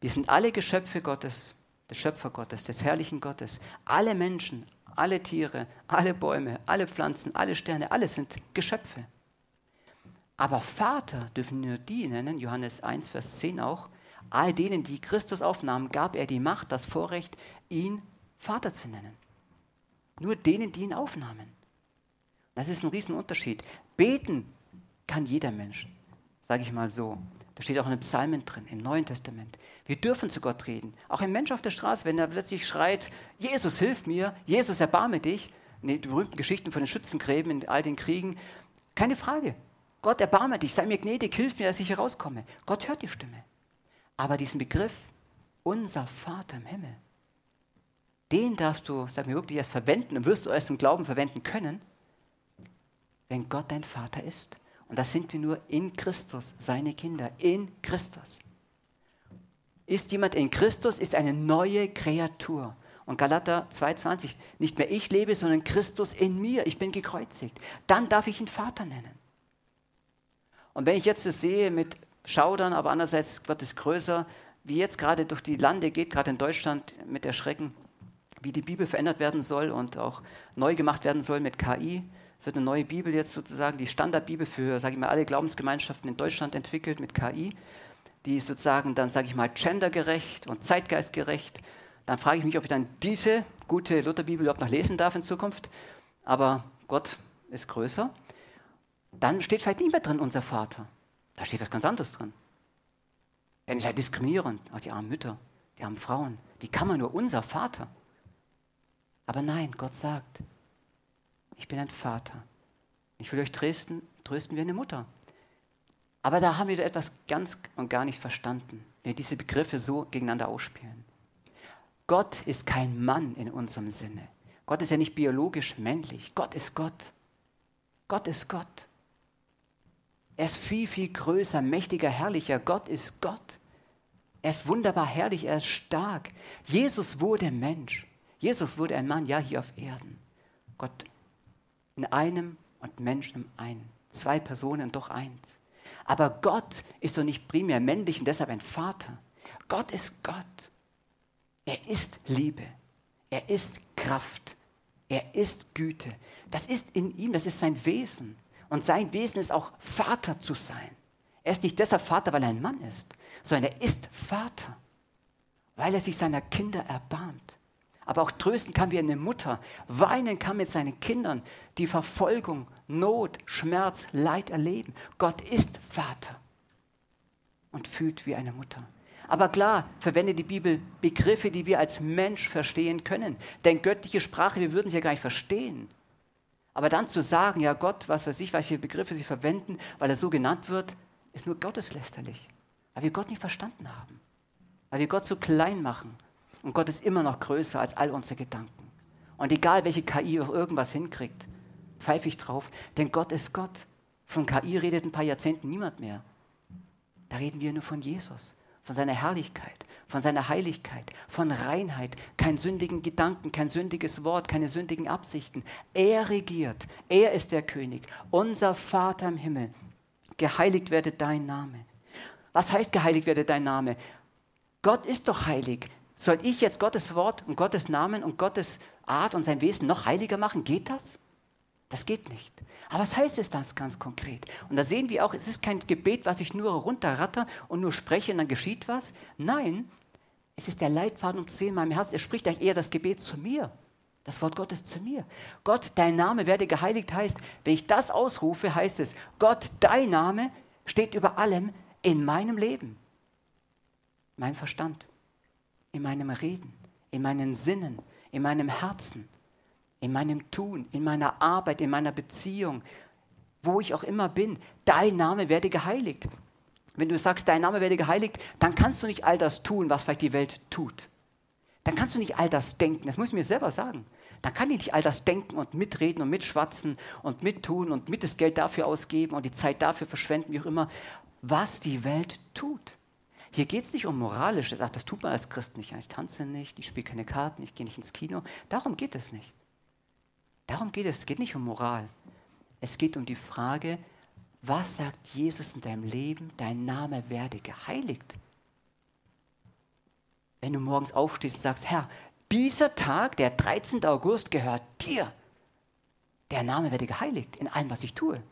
Wir sind alle Geschöpfe Gottes, des Schöpfer Gottes, des herrlichen Gottes. Alle Menschen, alle Tiere, alle Bäume, alle Pflanzen, alle Sterne, alle sind Geschöpfe. Aber Vater dürfen nur die nennen, Johannes 1, Vers 10 auch, all denen, die Christus aufnahmen, gab er die Macht, das Vorrecht, ihn Vater zu nennen. Nur denen, die ihn aufnahmen. Das ist ein Riesenunterschied. Beten kann jeder Mensch, sage ich mal so. Da steht auch in den Psalmen drin, im Neuen Testament. Wir dürfen zu Gott reden. Auch ein Mensch auf der Straße, wenn er plötzlich schreit, Jesus, hilf mir, Jesus, erbarme dich, die berühmten Geschichten von den Schützengräben in all den Kriegen, keine Frage. Gott, erbarme dich, sei mir gnädig, hilf mir, dass ich herauskomme. Gott hört die Stimme. Aber diesen Begriff, unser Vater im Himmel, den darfst du, sag mir wirklich, erst verwenden und wirst du erst im Glauben verwenden können, wenn Gott dein Vater ist. Und das sind wir nur in Christus, seine Kinder, in Christus. Ist jemand in Christus, ist eine neue Kreatur. Und Galater 2,20, nicht mehr ich lebe, sondern Christus in mir, ich bin gekreuzigt. Dann darf ich ihn Vater nennen. Und wenn ich jetzt das sehe mit Schaudern, aber andererseits Gott ist größer, wie jetzt gerade durch die Lande geht, gerade in Deutschland mit Erschrecken, wie die Bibel verändert werden soll und auch neu gemacht werden soll mit KI. Es wird eine neue Bibel jetzt sozusagen, die Standardbibel für, sage ich mal, alle Glaubensgemeinschaften in Deutschland entwickelt mit KI, die sozusagen dann, sage ich mal, gendergerecht und zeitgeistgerecht. Dann frage ich mich, ob ich dann diese gute Lutherbibel überhaupt noch lesen darf in Zukunft. Aber Gott ist größer. Dann steht vielleicht nicht mehr drin unser Vater. Da steht was ganz anderes drin. Denn es ist ja diskriminierend. Auch die armen Mütter, die armen Frauen. Wie kann man nur unser Vater? Aber nein, Gott sagt, ich bin ein Vater. Ich will euch trösten, trösten wie eine Mutter. Aber da haben wir etwas ganz und gar nicht verstanden, wenn wir diese Begriffe so gegeneinander ausspielen. Gott ist kein Mann in unserem Sinne. Gott ist ja nicht biologisch männlich. Gott ist Gott. Gott ist Gott. Er ist viel, viel größer, mächtiger, herrlicher. Gott ist Gott. Er ist wunderbar herrlich, er ist stark. Jesus wurde Mensch. Jesus wurde ein Mann, ja, hier auf Erden. Gott in einem und Menschen im einen. Zwei Personen, doch eins. Aber Gott ist doch nicht primär männlich und deshalb ein Vater. Gott ist Gott. Er ist Liebe. Er ist Kraft. Er ist Güte. Das ist in ihm, das ist sein Wesen. Und sein Wesen ist auch Vater zu sein. Er ist nicht deshalb Vater, weil er ein Mann ist, sondern er ist Vater, weil er sich seiner Kinder erbarmt. Aber auch trösten kann wie eine Mutter, weinen kann mit seinen Kindern, die Verfolgung, Not, Schmerz, Leid erleben. Gott ist Vater und fühlt wie eine Mutter. Aber klar, verwende die Bibel Begriffe, die wir als Mensch verstehen können. Denn göttliche Sprache, wir würden sie ja gar nicht verstehen. Aber dann zu sagen, ja Gott, was weiß ich, welche Begriffe sie verwenden, weil er so genannt wird, ist nur gotteslästerlich. Weil wir Gott nicht verstanden haben. Weil wir Gott so klein machen. Und Gott ist immer noch größer als all unsere Gedanken. Und egal, welche KI auch irgendwas hinkriegt, pfeife ich drauf, denn Gott ist Gott. Von KI redet ein paar Jahrzehnten niemand mehr. Da reden wir nur von Jesus, von seiner Herrlichkeit, von seiner Heiligkeit, von Reinheit, kein sündigen Gedanken, kein sündiges Wort, keine sündigen Absichten. Er regiert, er ist der König, unser Vater im Himmel. Geheiligt werde dein Name. Was heißt geheiligt werde dein Name? Gott ist doch heilig. Soll ich jetzt Gottes Wort und Gottes Namen und Gottes Art und sein Wesen noch heiliger machen? Geht das? Das geht nicht. Aber was heißt es das ganz konkret? Und da sehen wir auch, es ist kein Gebet, was ich nur runterratter und nur spreche und dann geschieht was. Nein, es ist der Leitfaden um zu sehen in meinem Herzen. Er spricht eigentlich eher das Gebet zu mir. Das Wort Gottes zu mir. Gott, dein Name werde geheiligt heißt, wenn ich das ausrufe, heißt es, Gott, dein Name steht über allem in meinem Leben. In meinem Verstand, in meinem Reden, in meinen Sinnen, in meinem Herzen, in meinem Tun, in meiner Arbeit, in meiner Beziehung, wo ich auch immer bin, dein Name werde geheiligt. Wenn du sagst, dein Name werde geheiligt, dann kannst du nicht all das tun, was vielleicht die Welt tut. Dann kannst du nicht all das denken. Das muss ich mir selber sagen. Dann kann ich nicht all das denken und mitreden und mitschwatzen und mittun und mit das Geld dafür ausgeben und die Zeit dafür verschwenden, wie auch immer, was die Welt tut. Hier geht es nicht um moralisches, ach, das tut man als Christ nicht. Ich tanze nicht, ich spiele keine Karten, ich gehe nicht ins Kino. Darum geht es nicht. Darum geht es. Es geht nicht um Moral. Es geht um die Frage, was sagt Jesus in deinem Leben? Dein Name werde geheiligt. Wenn du morgens aufstehst und sagst, Herr, dieser Tag, der 13. August, gehört dir. Der Name werde geheiligt in allem, was ich tue.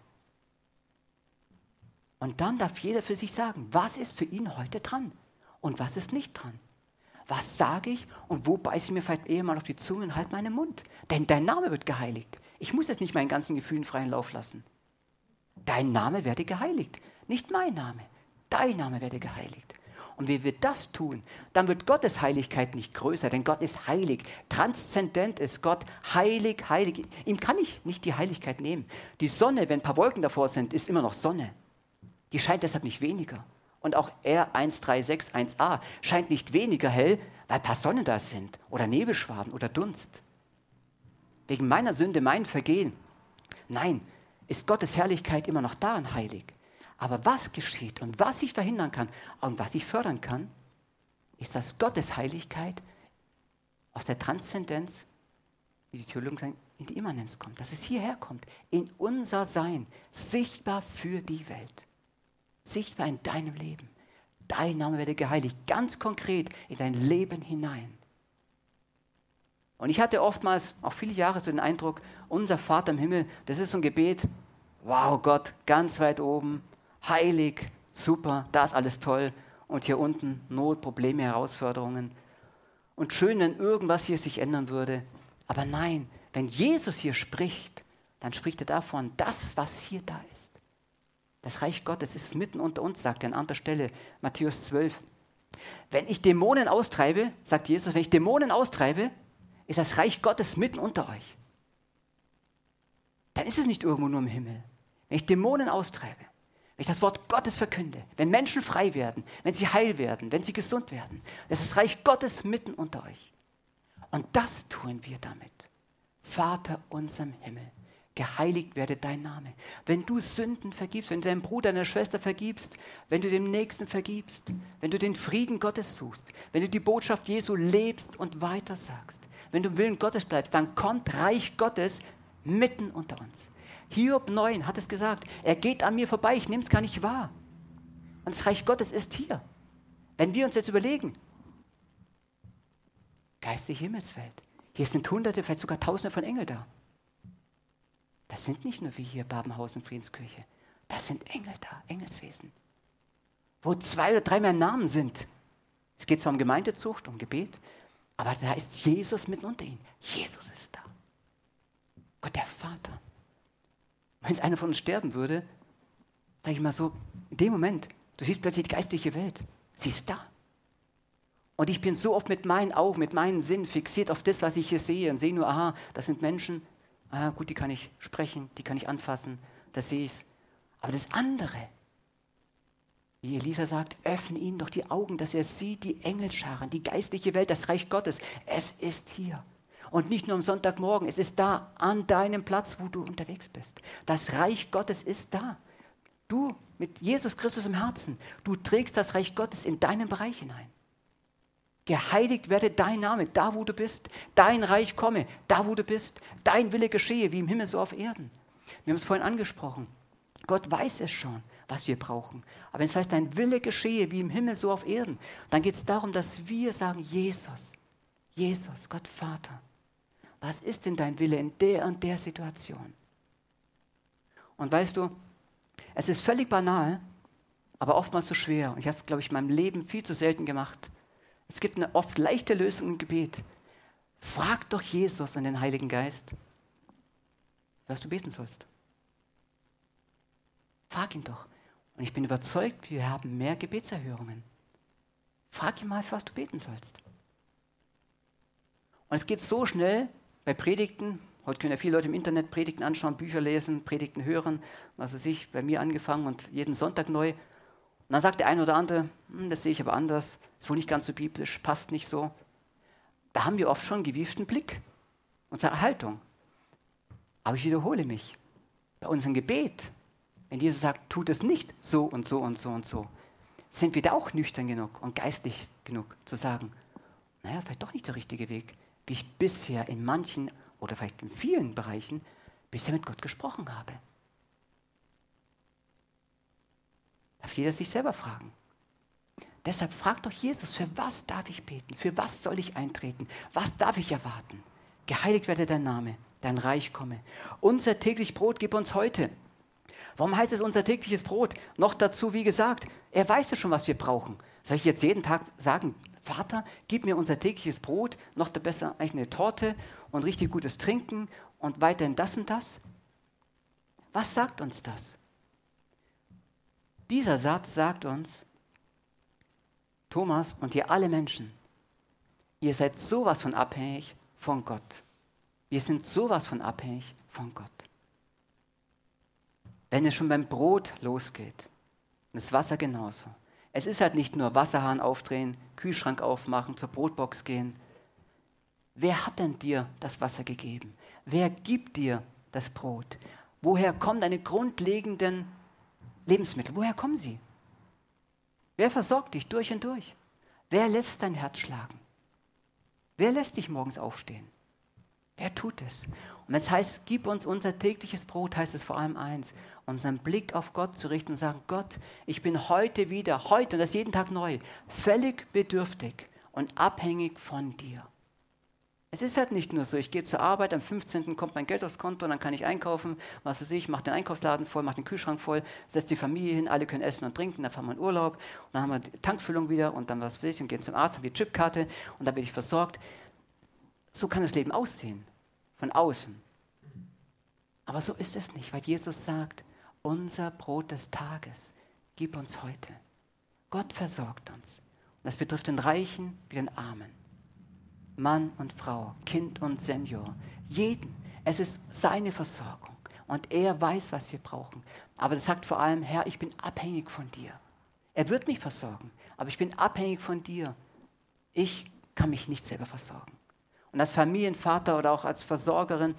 Und dann darf jeder für sich sagen, was ist für ihn heute dran und was ist nicht dran. Was sage ich und wo beiße ich mir vielleicht eher mal auf die Zunge und halte meinen Mund? Denn dein Name wird geheiligt. Ich muss jetzt nicht meinen ganzen Gefühlen freien Lauf lassen. Dein Name werde geheiligt, nicht mein Name. Dein Name werde geheiligt. Und wenn wir das tun, dann wird Gottes Heiligkeit nicht größer, denn Gott ist heilig. Transzendent ist Gott, heilig, heilig. Ihm kann ich nicht die Heiligkeit nehmen. Die Sonne, wenn ein paar Wolken davor sind, ist immer noch Sonne. Die scheint deshalb nicht weniger. Und auch R1361a scheint nicht weniger hell, weil ein paar Sonnen da sind oder Nebelschwaden oder Dunst. Wegen meiner Sünde, mein Vergehen. Nein, ist Gottes Herrlichkeit immer noch da und heilig. Aber was geschieht und was ich verhindern kann und was ich fördern kann, ist, dass Gottes Heiligkeit aus der Transzendenz, wie die Theologen sagen, in die Immanenz kommt, dass es hierher kommt, in unser Sein, sichtbar für die Welt sichtbar in deinem Leben. Dein Name werde geheiligt, ganz konkret in dein Leben hinein. Und ich hatte oftmals, auch viele Jahre, so den Eindruck, unser Vater im Himmel, das ist so ein Gebet, wow Gott, ganz weit oben, heilig, super, da ist alles toll. Und hier unten Not, Probleme, Herausforderungen. Und schön, wenn irgendwas hier sich ändern würde. Aber nein, wenn Jesus hier spricht, dann spricht er davon, das, was hier da ist. Das Reich Gottes ist mitten unter uns, sagt er an anderer Stelle, Matthäus 12. Wenn ich Dämonen austreibe, sagt Jesus, wenn ich Dämonen austreibe, ist das Reich Gottes mitten unter euch. Dann ist es nicht irgendwo nur im Himmel. Wenn ich Dämonen austreibe, wenn ich das Wort Gottes verkünde, wenn Menschen frei werden, wenn sie heil werden, wenn sie gesund werden, ist das Reich Gottes mitten unter euch. Und das tun wir damit. Vater unserem Himmel geheiligt werde dein Name. Wenn du Sünden vergibst, wenn du deinem Bruder, deiner Schwester vergibst, wenn du dem Nächsten vergibst, wenn du den Frieden Gottes suchst, wenn du die Botschaft Jesu lebst und weitersagst, wenn du im Willen Gottes bleibst, dann kommt Reich Gottes mitten unter uns. Hiob 9 hat es gesagt, er geht an mir vorbei, ich nehme es gar nicht wahr. Und das Reich Gottes ist hier. Wenn wir uns jetzt überlegen, geistige Himmelswelt, hier sind Hunderte, vielleicht sogar Tausende von Engeln da. Das sind nicht nur wie hier Babenhausen Friedenskirche. Das sind Engel da, Engelswesen. Wo zwei oder drei mehr Namen sind. Es geht zwar um Gemeindezucht, um Gebet, aber da ist Jesus mitten unter ihnen. Jesus ist da. Gott der Vater. Wenn es einer von uns sterben würde, sage ich mal so, in dem Moment, du siehst plötzlich die geistliche Welt. Sie ist da. Und ich bin so oft mit meinen Augen, mit meinen Sinnen fixiert auf das, was ich hier sehe und sehe nur, aha, das sind Menschen, ah, gut, die kann ich sprechen, die kann ich anfassen, das sehe ich. Aber das andere, wie Elisa sagt, öffne ihm doch die Augen, dass er sieht die Engelscharen, die geistliche Welt, das Reich Gottes. Es ist hier. Und nicht nur am Sonntagmorgen, es ist da, an deinem Platz, wo du unterwegs bist. Das Reich Gottes ist da. Du mit Jesus Christus im Herzen, du trägst das Reich Gottes in deinen Bereich hinein. Geheiligt werde dein Name, da wo du bist. Dein Reich komme, da wo du bist. Dein Wille geschehe, wie im Himmel so auf Erden. Wir haben es vorhin angesprochen. Gott weiß es schon, was wir brauchen. Aber wenn es heißt, dein Wille geschehe, wie im Himmel so auf Erden, dann geht es darum, dass wir sagen, Jesus, Jesus, Gott Vater, was ist denn dein Wille in der und der Situation? Und weißt du, es ist völlig banal, aber oftmals so schwer. Und ich habe es, glaube ich, in meinem Leben viel zu selten gemacht. Es gibt eine oft leichte Lösung im Gebet. Frag doch Jesus und den Heiligen Geist, was du beten sollst. Frag ihn doch. Und ich bin überzeugt, wir haben mehr Gebetserhörungen. Frag ihn mal, was du beten sollst. Und es geht so schnell bei Predigten, Heute können ja viele Leute im Internet Predigten anschauen, Bücher lesen, Predigten hören, was weiß ich, bei mir angefangen und jeden Sonntag neu. Und dann sagt der eine oder andere, hm, das sehe ich aber anders, ist wohl nicht ganz so biblisch, passt nicht so. Da haben wir oft schon einen gewieften Blick, unsere Haltung. Aber ich wiederhole mich, bei unserem Gebet, wenn Jesus sagt, tut es nicht so und so und so und so, sind wir da auch nüchtern genug und geistlich genug zu sagen, naja, vielleicht doch nicht der richtige Weg, wie ich bisher in manchen oder vielleicht in vielen Bereichen bisher mit Gott gesprochen habe. Darf jeder sich selber fragen. Deshalb fragt doch Jesus, für was darf ich beten? Für was soll ich eintreten? Was darf ich erwarten? Geheiligt werde dein Name, dein Reich komme. Unser täglich Brot gib uns heute. Warum heißt es unser tägliches Brot? Noch dazu, wie gesagt, er weiß ja schon, was wir brauchen. Soll ich jetzt jeden Tag sagen, Vater, gib mir unser tägliches Brot, noch besser eigentlich eine Torte und richtig gutes Trinken und weiterhin das und das? Was sagt uns das? Dieser Satz sagt uns, Thomas und ihr alle Menschen, ihr seid sowas von abhängig von Gott. Wir sind sowas von abhängig von Gott. Wenn es schon beim Brot losgeht, und das Wasser genauso. Es ist halt nicht nur Wasserhahn aufdrehen, Kühlschrank aufmachen, zur Brotbox gehen. Wer hat denn dir das Wasser gegeben? Wer gibt dir das Brot? Woher kommen deine grundlegenden Lebensmittel? Woher kommen sie? Wer versorgt dich durch und durch? Wer lässt dein Herz schlagen? Wer lässt dich morgens aufstehen? Wer tut es? Und wenn es heißt, gib uns unser tägliches Brot, heißt es vor allem eins, unseren Blick auf Gott zu richten und sagen, Gott, ich bin heute wieder, heute und das jeden Tag neu, völlig bedürftig und abhängig von dir. Es ist halt nicht nur so, ich gehe zur Arbeit, am 15. kommt mein Geld aufs Konto, dann kann ich einkaufen, was weiß ich, mache den Einkaufsladen voll, mache den Kühlschrank voll, setze die Familie hin, alle können essen und trinken, dann fahren wir in Urlaub und dann haben wir die Tankfüllung wieder und dann was weiß ich und gehen zum Arzt, haben die Chipkarte und dann bin ich versorgt. So kann das Leben aussehen, von außen. Aber so ist es nicht, weil Jesus sagt, unser Brot des Tages gib uns heute. Gott versorgt uns. Und das betrifft den Reichen wie den Armen. Mann und Frau, Kind und Senior, jeden. Es ist seine Versorgung und er weiß, was wir brauchen. Aber das sagt vor allem, Herr, ich bin abhängig von dir. Er wird mich versorgen, aber ich bin abhängig von dir. Ich kann mich nicht selber versorgen. Und als Familienvater oder auch als Versorgerin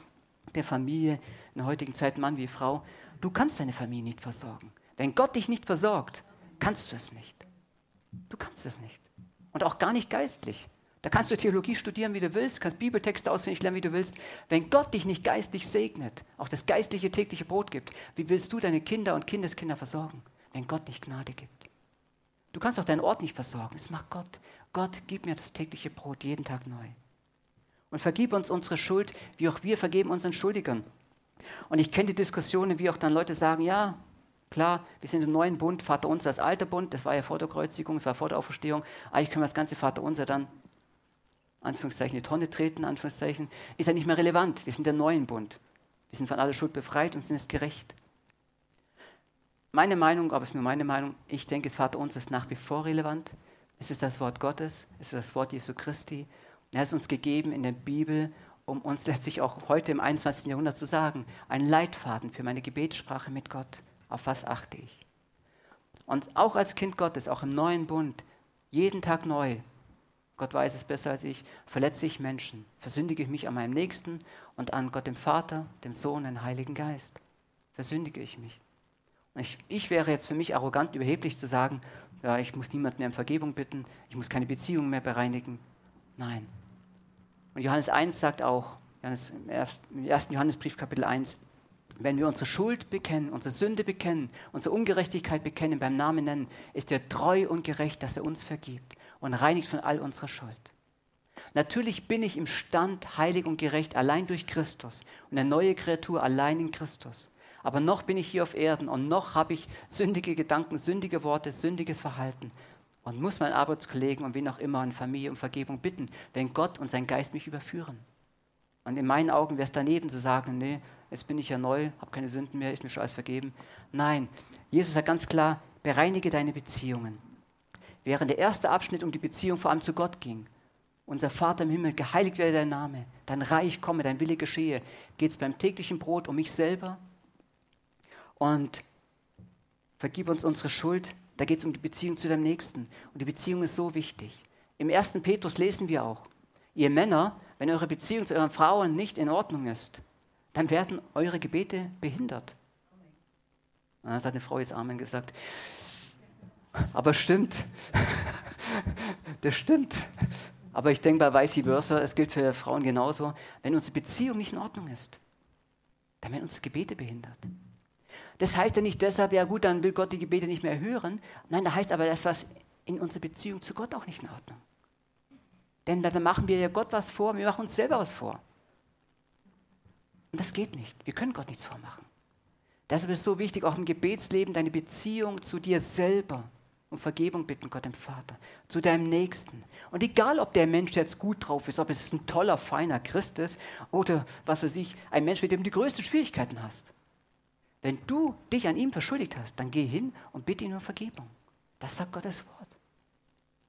der Familie in der heutigen Zeit, Mann wie Frau, du kannst deine Familie nicht versorgen. Wenn Gott dich nicht versorgt, kannst du es nicht. Du kannst es nicht. Und auch gar nicht geistlich. Da kannst du Theologie studieren, wie du willst, kannst Bibeltexte auswendig lernen, wie du willst. Wenn Gott dich nicht geistlich segnet, auch das geistliche tägliche Brot gibt, wie willst du deine Kinder und Kindeskinder versorgen, wenn Gott nicht Gnade gibt? Du kannst auch deinen Ort nicht versorgen. Das macht Gott. Gott, gib mir das tägliche Brot jeden Tag neu. Und vergib uns unsere Schuld, wie auch wir vergeben unseren Schuldigern. Und ich kenne die Diskussionen, wie auch dann Leute sagen, ja, klar, wir sind im neuen Bund, Vater unser das alte Bund, das war ja vor der Kreuzigung, das war vor der Auferstehung. Eigentlich können wir das ganze Vater unser dann Anführungszeichen, die Tonne treten, Anführungszeichen, ist ja nicht mehr relevant. Wir sind der neuen Bund. Wir sind von aller Schuld befreit und sind es gerecht. Meine Meinung, aber es ist nur meine Meinung, ich denke, das Vater uns ist nach wie vor relevant. Es ist das Wort Gottes, es ist das Wort Jesu Christi. Er hat es uns gegeben in der Bibel, um uns letztlich auch heute im 21. Jahrhundert zu sagen, ein Leitfaden für meine Gebetssprache mit Gott. Auf was achte ich? Und auch als Kind Gottes, auch im neuen Bund, jeden Tag neu, Gott weiß es besser als ich, verletze ich Menschen, versündige ich mich an meinem Nächsten und an Gott dem Vater, dem Sohn, dem Heiligen Geist. Versündige ich mich. Und ich, ich wäre jetzt für mich arrogant, überheblich zu sagen, ja, ich muss niemanden mehr um Vergebung bitten, ich muss keine Beziehung mehr bereinigen. Nein. Und Johannes 1 sagt auch, Johannes, im ersten Johannesbrief Kapitel 1, wenn wir unsere Schuld bekennen, unsere Sünde bekennen, unsere Ungerechtigkeit bekennen, beim Namen nennen, ist er treu und gerecht, dass er uns vergibt und reinigt von all unserer Schuld. Natürlich bin ich im Stand, heilig und gerecht, allein durch Christus und eine neue Kreatur allein in Christus. Aber noch bin ich hier auf Erden und noch habe ich sündige Gedanken, sündige Worte, sündiges Verhalten und muss meinen Arbeitskollegen und wen auch immer in Familie um Vergebung bitten, wenn Gott und sein Geist mich überführen. Und in meinen Augen wäre es daneben zu sagen, nee, jetzt bin ich ja neu, habe keine Sünden mehr, ist mir schon alles vergeben. Nein, Jesus sagt ganz klar, bereinige deine Beziehungen während der erste Abschnitt um die Beziehung vor allem zu Gott ging unser Vater im Himmel, geheiligt werde dein Name, dein Reich komme, dein Wille geschehe. Geht es beim täglichen Brot um mich selber? Und vergib uns unsere Schuld. Da geht es um die Beziehung zu deinem Nächsten. Und die Beziehung ist so wichtig. Im ersten Petrus lesen wir auch, ihr Männer, wenn eure Beziehung zu euren Frauen nicht in Ordnung ist, dann werden eure Gebete behindert. Ah, das hat eine Frau jetzt Amen gesagt. Aber stimmt. Das stimmt. Aber ich denke bei vice versa, es gilt für Frauen genauso. Wenn unsere Beziehung nicht in Ordnung ist, dann werden uns Gebete behindert. Das heißt ja nicht deshalb, ja gut, dann will Gott die Gebete nicht mehr hören. Nein, da heißt aber, das was in unserer Beziehung zu Gott auch nicht in Ordnung. Denn dann machen wir ja Gott was vor, wir machen uns selber was vor. Und das geht nicht. Wir können Gott nichts vormachen. Deshalb ist es so wichtig, auch im Gebetsleben deine Beziehung zu dir selber um Vergebung bitten, Gott dem Vater, zu deinem Nächsten. Und egal, ob der Mensch jetzt gut drauf ist, ob es ein toller, feiner Christ ist oder was weiß ich, ein Mensch, mit dem du die größten Schwierigkeiten hast. Wenn du dich an ihm verschuldigt hast, dann geh hin und bitte ihn um Vergebung. Das sagt Gottes Wort.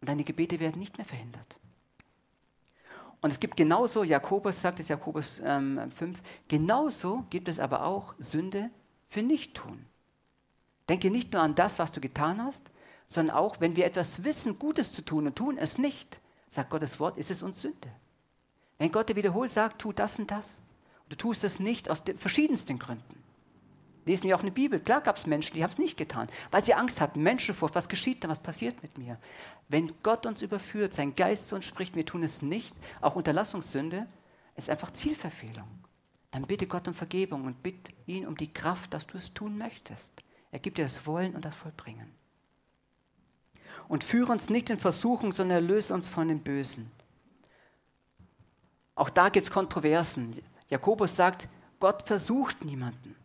Und deine Gebete werden nicht mehr verhindert. Und es gibt genauso, Jakobus sagt es, Jakobus ähm, 5, genauso gibt es aber auch Sünde für Nichttun. Denke nicht nur an das, was du getan hast, sondern auch, wenn wir etwas wissen, Gutes zu tun und tun es nicht, sagt Gottes Wort, ist es uns Sünde. Wenn Gott dir wiederholt sagt, tu das und das, und du tust es nicht aus den verschiedensten Gründen. Lesen wir auch in der Bibel. Klar gab es Menschen, die haben es nicht getan, weil sie Angst hatten. Menschenfurcht, was geschieht da, was passiert mit mir? Wenn Gott uns überführt, sein Geist zu uns spricht, wir tun es nicht, auch Unterlassungssünde, ist einfach Zielverfehlung. Dann bitte Gott um Vergebung und bitte ihn um die Kraft, dass du es tun möchtest. Er gibt dir das Wollen und das Vollbringen. Und führe uns nicht in Versuchung, sondern erlöse uns von dem Bösen. Auch da gibt es Kontroversen. Jakobus sagt, Gott versucht niemanden.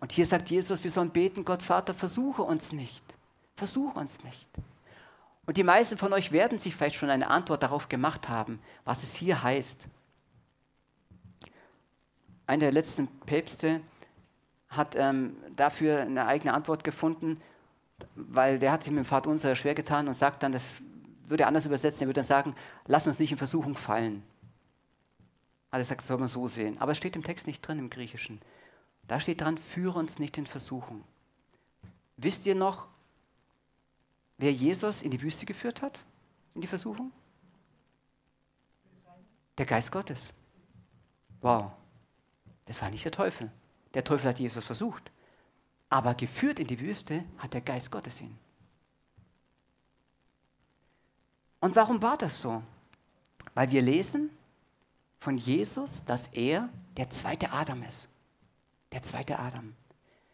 Und hier sagt Jesus, wir sollen beten, Gott Vater, versuche uns nicht. Versuche uns nicht. Und die meisten von euch werden sich vielleicht schon eine Antwort darauf gemacht haben, was es hier heißt. Einer der letzten Päpste hat ähm, dafür eine eigene Antwort gefunden, weil der hat sich mit dem Vater unser schwer getan und sagt dann, das würde er anders übersetzen, er würde dann sagen, lass uns nicht in Versuchung fallen. Also er sagt, das soll man so sehen. Aber es steht im Text nicht drin im Griechischen. Da steht dran, führe uns nicht in Versuchung. Wisst ihr noch, wer Jesus in die Wüste geführt hat? In die Versuchung? Der Geist Gottes. Wow. Das war nicht der Teufel. Der Teufel hat Jesus versucht. Aber geführt in die Wüste hat der Geist Gottes ihn. Und warum war das so? Weil wir lesen von Jesus, dass er der zweite Adam ist. Der zweite Adam.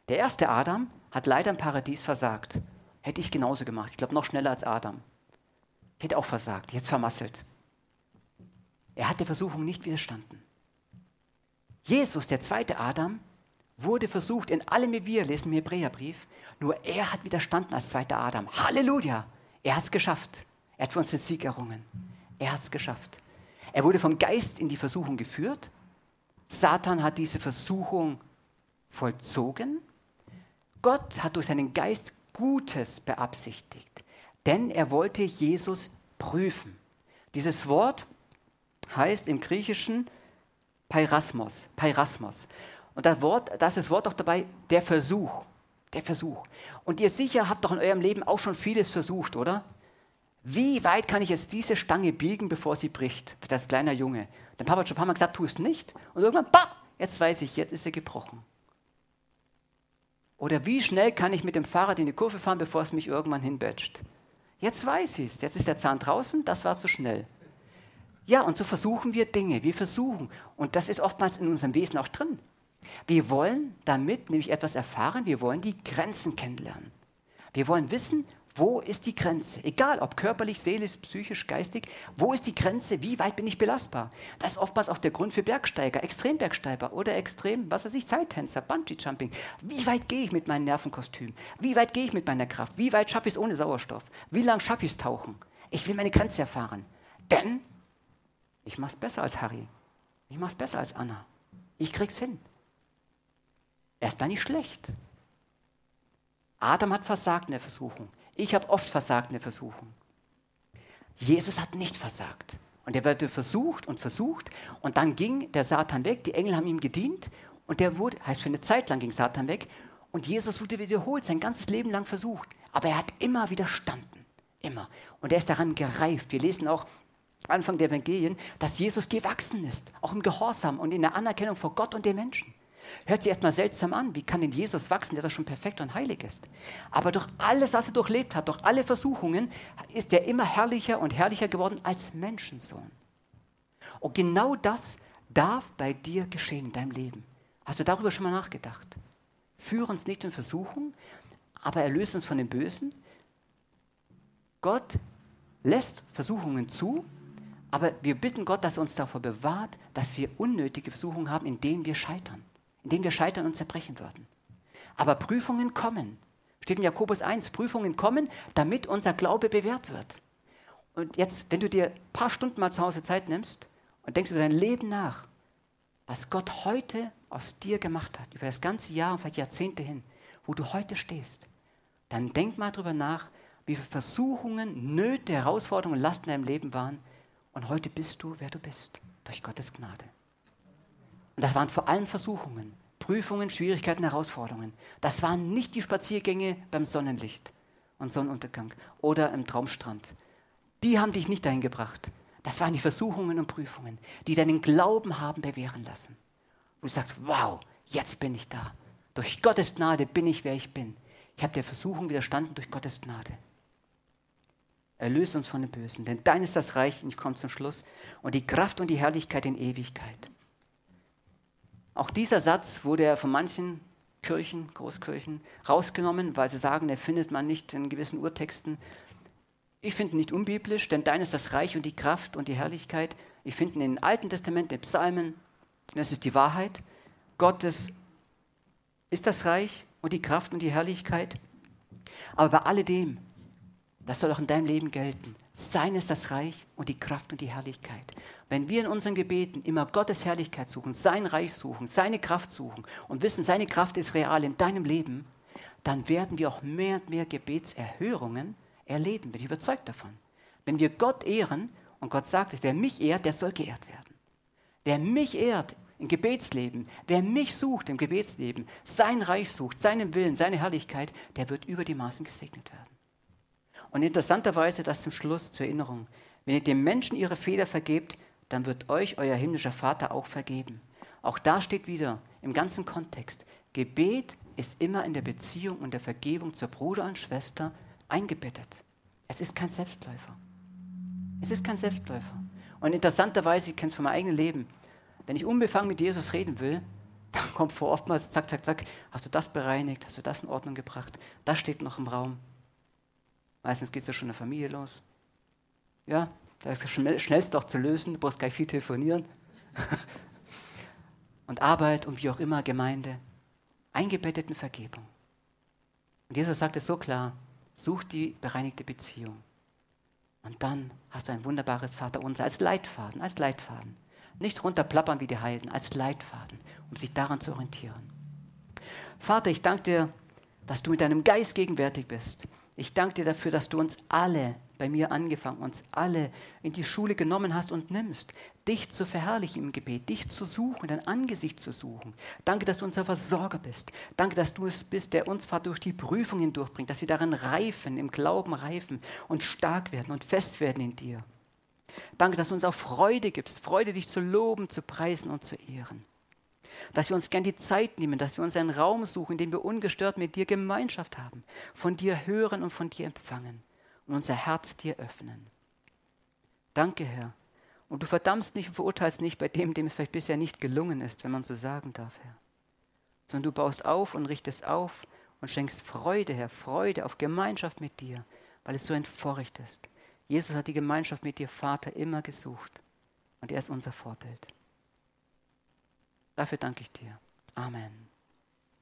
Der erste Adam hat leider im Paradies versagt. Hätte ich genauso gemacht. Ich glaube, noch schneller als Adam. Ich hätte auch versagt, jetzt vermasselt. Er hat der Versuchung nicht widerstanden. Jesus, der zweite Adam, wurde versucht in allem wie wir, lesen wir Hebräerbrief, nur er hat widerstanden als zweiter Adam. Halleluja! Er hat es geschafft. Er hat für uns den Sieg errungen. Er hat es geschafft. Er wurde vom Geist in die Versuchung geführt. Satan hat diese Versuchung vollzogen. Gott hat durch seinen Geist Gutes beabsichtigt, denn er wollte Jesus prüfen. Dieses Wort heißt im Griechischen Peirasmos, Peirasmos. Und das Wort, das ist das Wort auch dabei, der Versuch. Der Versuch. Und ihr sicher habt doch in eurem Leben auch schon vieles versucht, oder? Wie weit kann ich jetzt diese Stange biegen, bevor sie bricht? Das kleiner Junge. Der Papa hat schon ein paar Mal gesagt, tu es nicht. Und irgendwann, bah, jetzt weiß ich, jetzt ist sie gebrochen. Oder wie schnell kann ich mit dem Fahrrad in die Kurve fahren, bevor es mich irgendwann hinbatcht? Jetzt weiß ich es. Jetzt ist der Zahn draußen, das war zu schnell. Ja, und so versuchen wir Dinge. Wir versuchen. Und das ist oftmals in unserem Wesen auch drin. Wir wollen damit nämlich etwas erfahren. Wir wollen die Grenzen kennenlernen. Wir wollen wissen, wo ist die Grenze? Egal, ob körperlich, seelisch, psychisch, geistig, wo ist die Grenze? Wie weit bin ich belastbar? Das ist oftmals auch der Grund für Bergsteiger, Extrembergsteiger oder Extrem, was weiß ich, Zeittänzer, Bungee-Jumping. Wie weit gehe ich mit meinem Nervenkostüm? Wie weit gehe ich mit meiner Kraft? Wie weit schaffe ich es ohne Sauerstoff? Wie lange schaffe ich es tauchen? Ich will meine Grenze erfahren. Denn ich mache es besser als Harry. Ich mache es besser als Anna. Ich krieg's hin. Erstmal nicht schlecht. Adam hat versagt in der Versuchung. Ich habe oft versagt in der Versuchung. Jesus hat nicht versagt. Und er wurde versucht und versucht. Und dann ging der Satan weg. Die Engel haben ihm gedient. Und der wurde, heißt für eine Zeit lang ging Satan weg. Und Jesus wurde wiederholt, sein ganzes Leben lang versucht. Aber er hat immer widerstanden. Immer. Und er ist daran gereift. Wir lesen auch Anfang der Evangelien, dass Jesus gewachsen ist. Auch im Gehorsam und in der Anerkennung vor Gott und den Menschen. Hört sich erstmal seltsam an. Wie kann denn Jesus wachsen, der doch schon perfekt und heilig ist? Aber durch alles, was er durchlebt hat, durch alle Versuchungen, ist er immer herrlicher und herrlicher geworden als Menschensohn. Und genau das darf bei dir geschehen in deinem Leben. Hast du darüber schon mal nachgedacht? Führ uns nicht in Versuchung, aber erlöse uns von dem Bösen. Gott lässt Versuchungen zu, aber wir bitten Gott, dass er uns davor bewahrt, dass wir unnötige Versuchungen haben, in denen wir scheitern in denen wir scheitern und zerbrechen würden. Aber Prüfungen kommen. Steht in Jakobus 1, Prüfungen kommen, damit unser Glaube bewährt wird. Und jetzt, wenn du dir ein paar Stunden mal zu Hause Zeit nimmst und denkst über dein Leben nach, was Gott heute aus dir gemacht hat, über das ganze Jahr und vielleicht Jahrzehnte hin, wo du heute stehst, dann denk mal darüber nach, wie viele Versuchungen, Nöte, Herausforderungen Lasten in deinem Leben waren. Und heute bist du, wer du bist, durch Gottes Gnade. Und das waren vor allem Versuchungen, Prüfungen, Schwierigkeiten, Herausforderungen. Das waren nicht die Spaziergänge beim Sonnenlicht und Sonnenuntergang oder im Traumstrand. Die haben dich nicht dahin gebracht. Das waren die Versuchungen und Prüfungen, die deinen Glauben haben bewähren lassen. Und du sagst, wow, jetzt bin ich da. Durch Gottes Gnade bin ich, wer ich bin. Ich habe der Versuchung widerstanden durch Gottes Gnade. Erlöse uns von dem Bösen, denn dein ist das Reich, und ich komme zum Schluss, und die Kraft und die Herrlichkeit in Ewigkeit. Auch dieser Satz wurde ja von manchen Kirchen, Großkirchen, rausgenommen, weil sie sagen, den findet man nicht in gewissen Urtexten. Ich finde ihn nicht unbiblisch, denn dein ist das Reich und die Kraft und die Herrlichkeit. Ich finde ihn im Alten Testament, in den Psalmen. Das ist die Wahrheit. Gottes ist das Reich und die Kraft und die Herrlichkeit. Aber bei alledem, das soll auch in deinem Leben gelten. Sein ist das Reich und die Kraft und die Herrlichkeit. Wenn wir in unseren Gebeten immer Gottes Herrlichkeit suchen, sein Reich suchen, seine Kraft suchen und wissen, seine Kraft ist real in deinem Leben, dann werden wir auch mehr und mehr Gebetserhörungen erleben. Bin ich überzeugt davon. Wenn wir Gott ehren und Gott sagt, wer mich ehrt, der soll geehrt werden. Wer mich ehrt im Gebetsleben, wer mich sucht im Gebetsleben, sein Reich sucht, seinen Willen, seine Herrlichkeit, der wird über die Maßen gesegnet werden. Und interessanterweise das zum Schluss zur Erinnerung. Wenn ihr dem Menschen ihre Fehler vergebt, dann wird euch euer himmlischer Vater auch vergeben. Auch da steht wieder im ganzen Kontext, Gebet ist immer in der Beziehung und der Vergebung zur Bruder und Schwester eingebettet. Es ist kein Selbstläufer. Es ist kein Selbstläufer. Und interessanterweise, ich kenne es von meinem eigenen Leben, wenn ich unbefangen mit Jesus reden will, dann kommt vor oftmals, zack, zack, zack, hast du das bereinigt, hast du das in Ordnung gebracht, das steht noch im Raum. Meistens geht es ja schon in der Familie los. Ja, das ist schnellst doch zu lösen, du brauchst gleich viel telefonieren. und Arbeit und wie auch immer, Gemeinde, eingebetteten Vergebung. Und Jesus sagt es so klar, such die bereinigte Beziehung. Und dann hast du ein wunderbares Vaterunser als Leitfaden, als Leitfaden. Nicht runterplappern wie die Heiden, als Leitfaden, um sich daran zu orientieren. Vater, ich danke dir, dass du mit deinem Geist gegenwärtig bist, ich danke dir dafür, dass du uns alle, bei mir angefangen, uns alle in die Schule genommen hast und nimmst, dich zu verherrlichen im Gebet, dich zu suchen, dein Angesicht zu suchen. Danke, dass du unser Versorger bist. Danke, dass du es bist, der uns Vater durch die Prüfungen durchbringt, dass wir darin reifen, im Glauben reifen und stark werden und fest werden in dir. Danke, dass du uns auch Freude gibst, Freude, dich zu loben, zu preisen und zu ehren dass wir uns gern die Zeit nehmen, dass wir uns einen Raum suchen, in dem wir ungestört mit dir Gemeinschaft haben, von dir hören und von dir empfangen und unser Herz dir öffnen. Danke, Herr. Und du verdammst nicht und verurteilst nicht bei dem, dem es vielleicht bisher nicht gelungen ist, wenn man so sagen darf, Herr. Sondern du baust auf und richtest auf und schenkst Freude, Herr, Freude auf Gemeinschaft mit dir, weil es so ein Vorrecht ist. Jesus hat die Gemeinschaft mit dir, Vater, immer gesucht. Und er ist unser Vorbild. Dafür danke ich dir. Amen.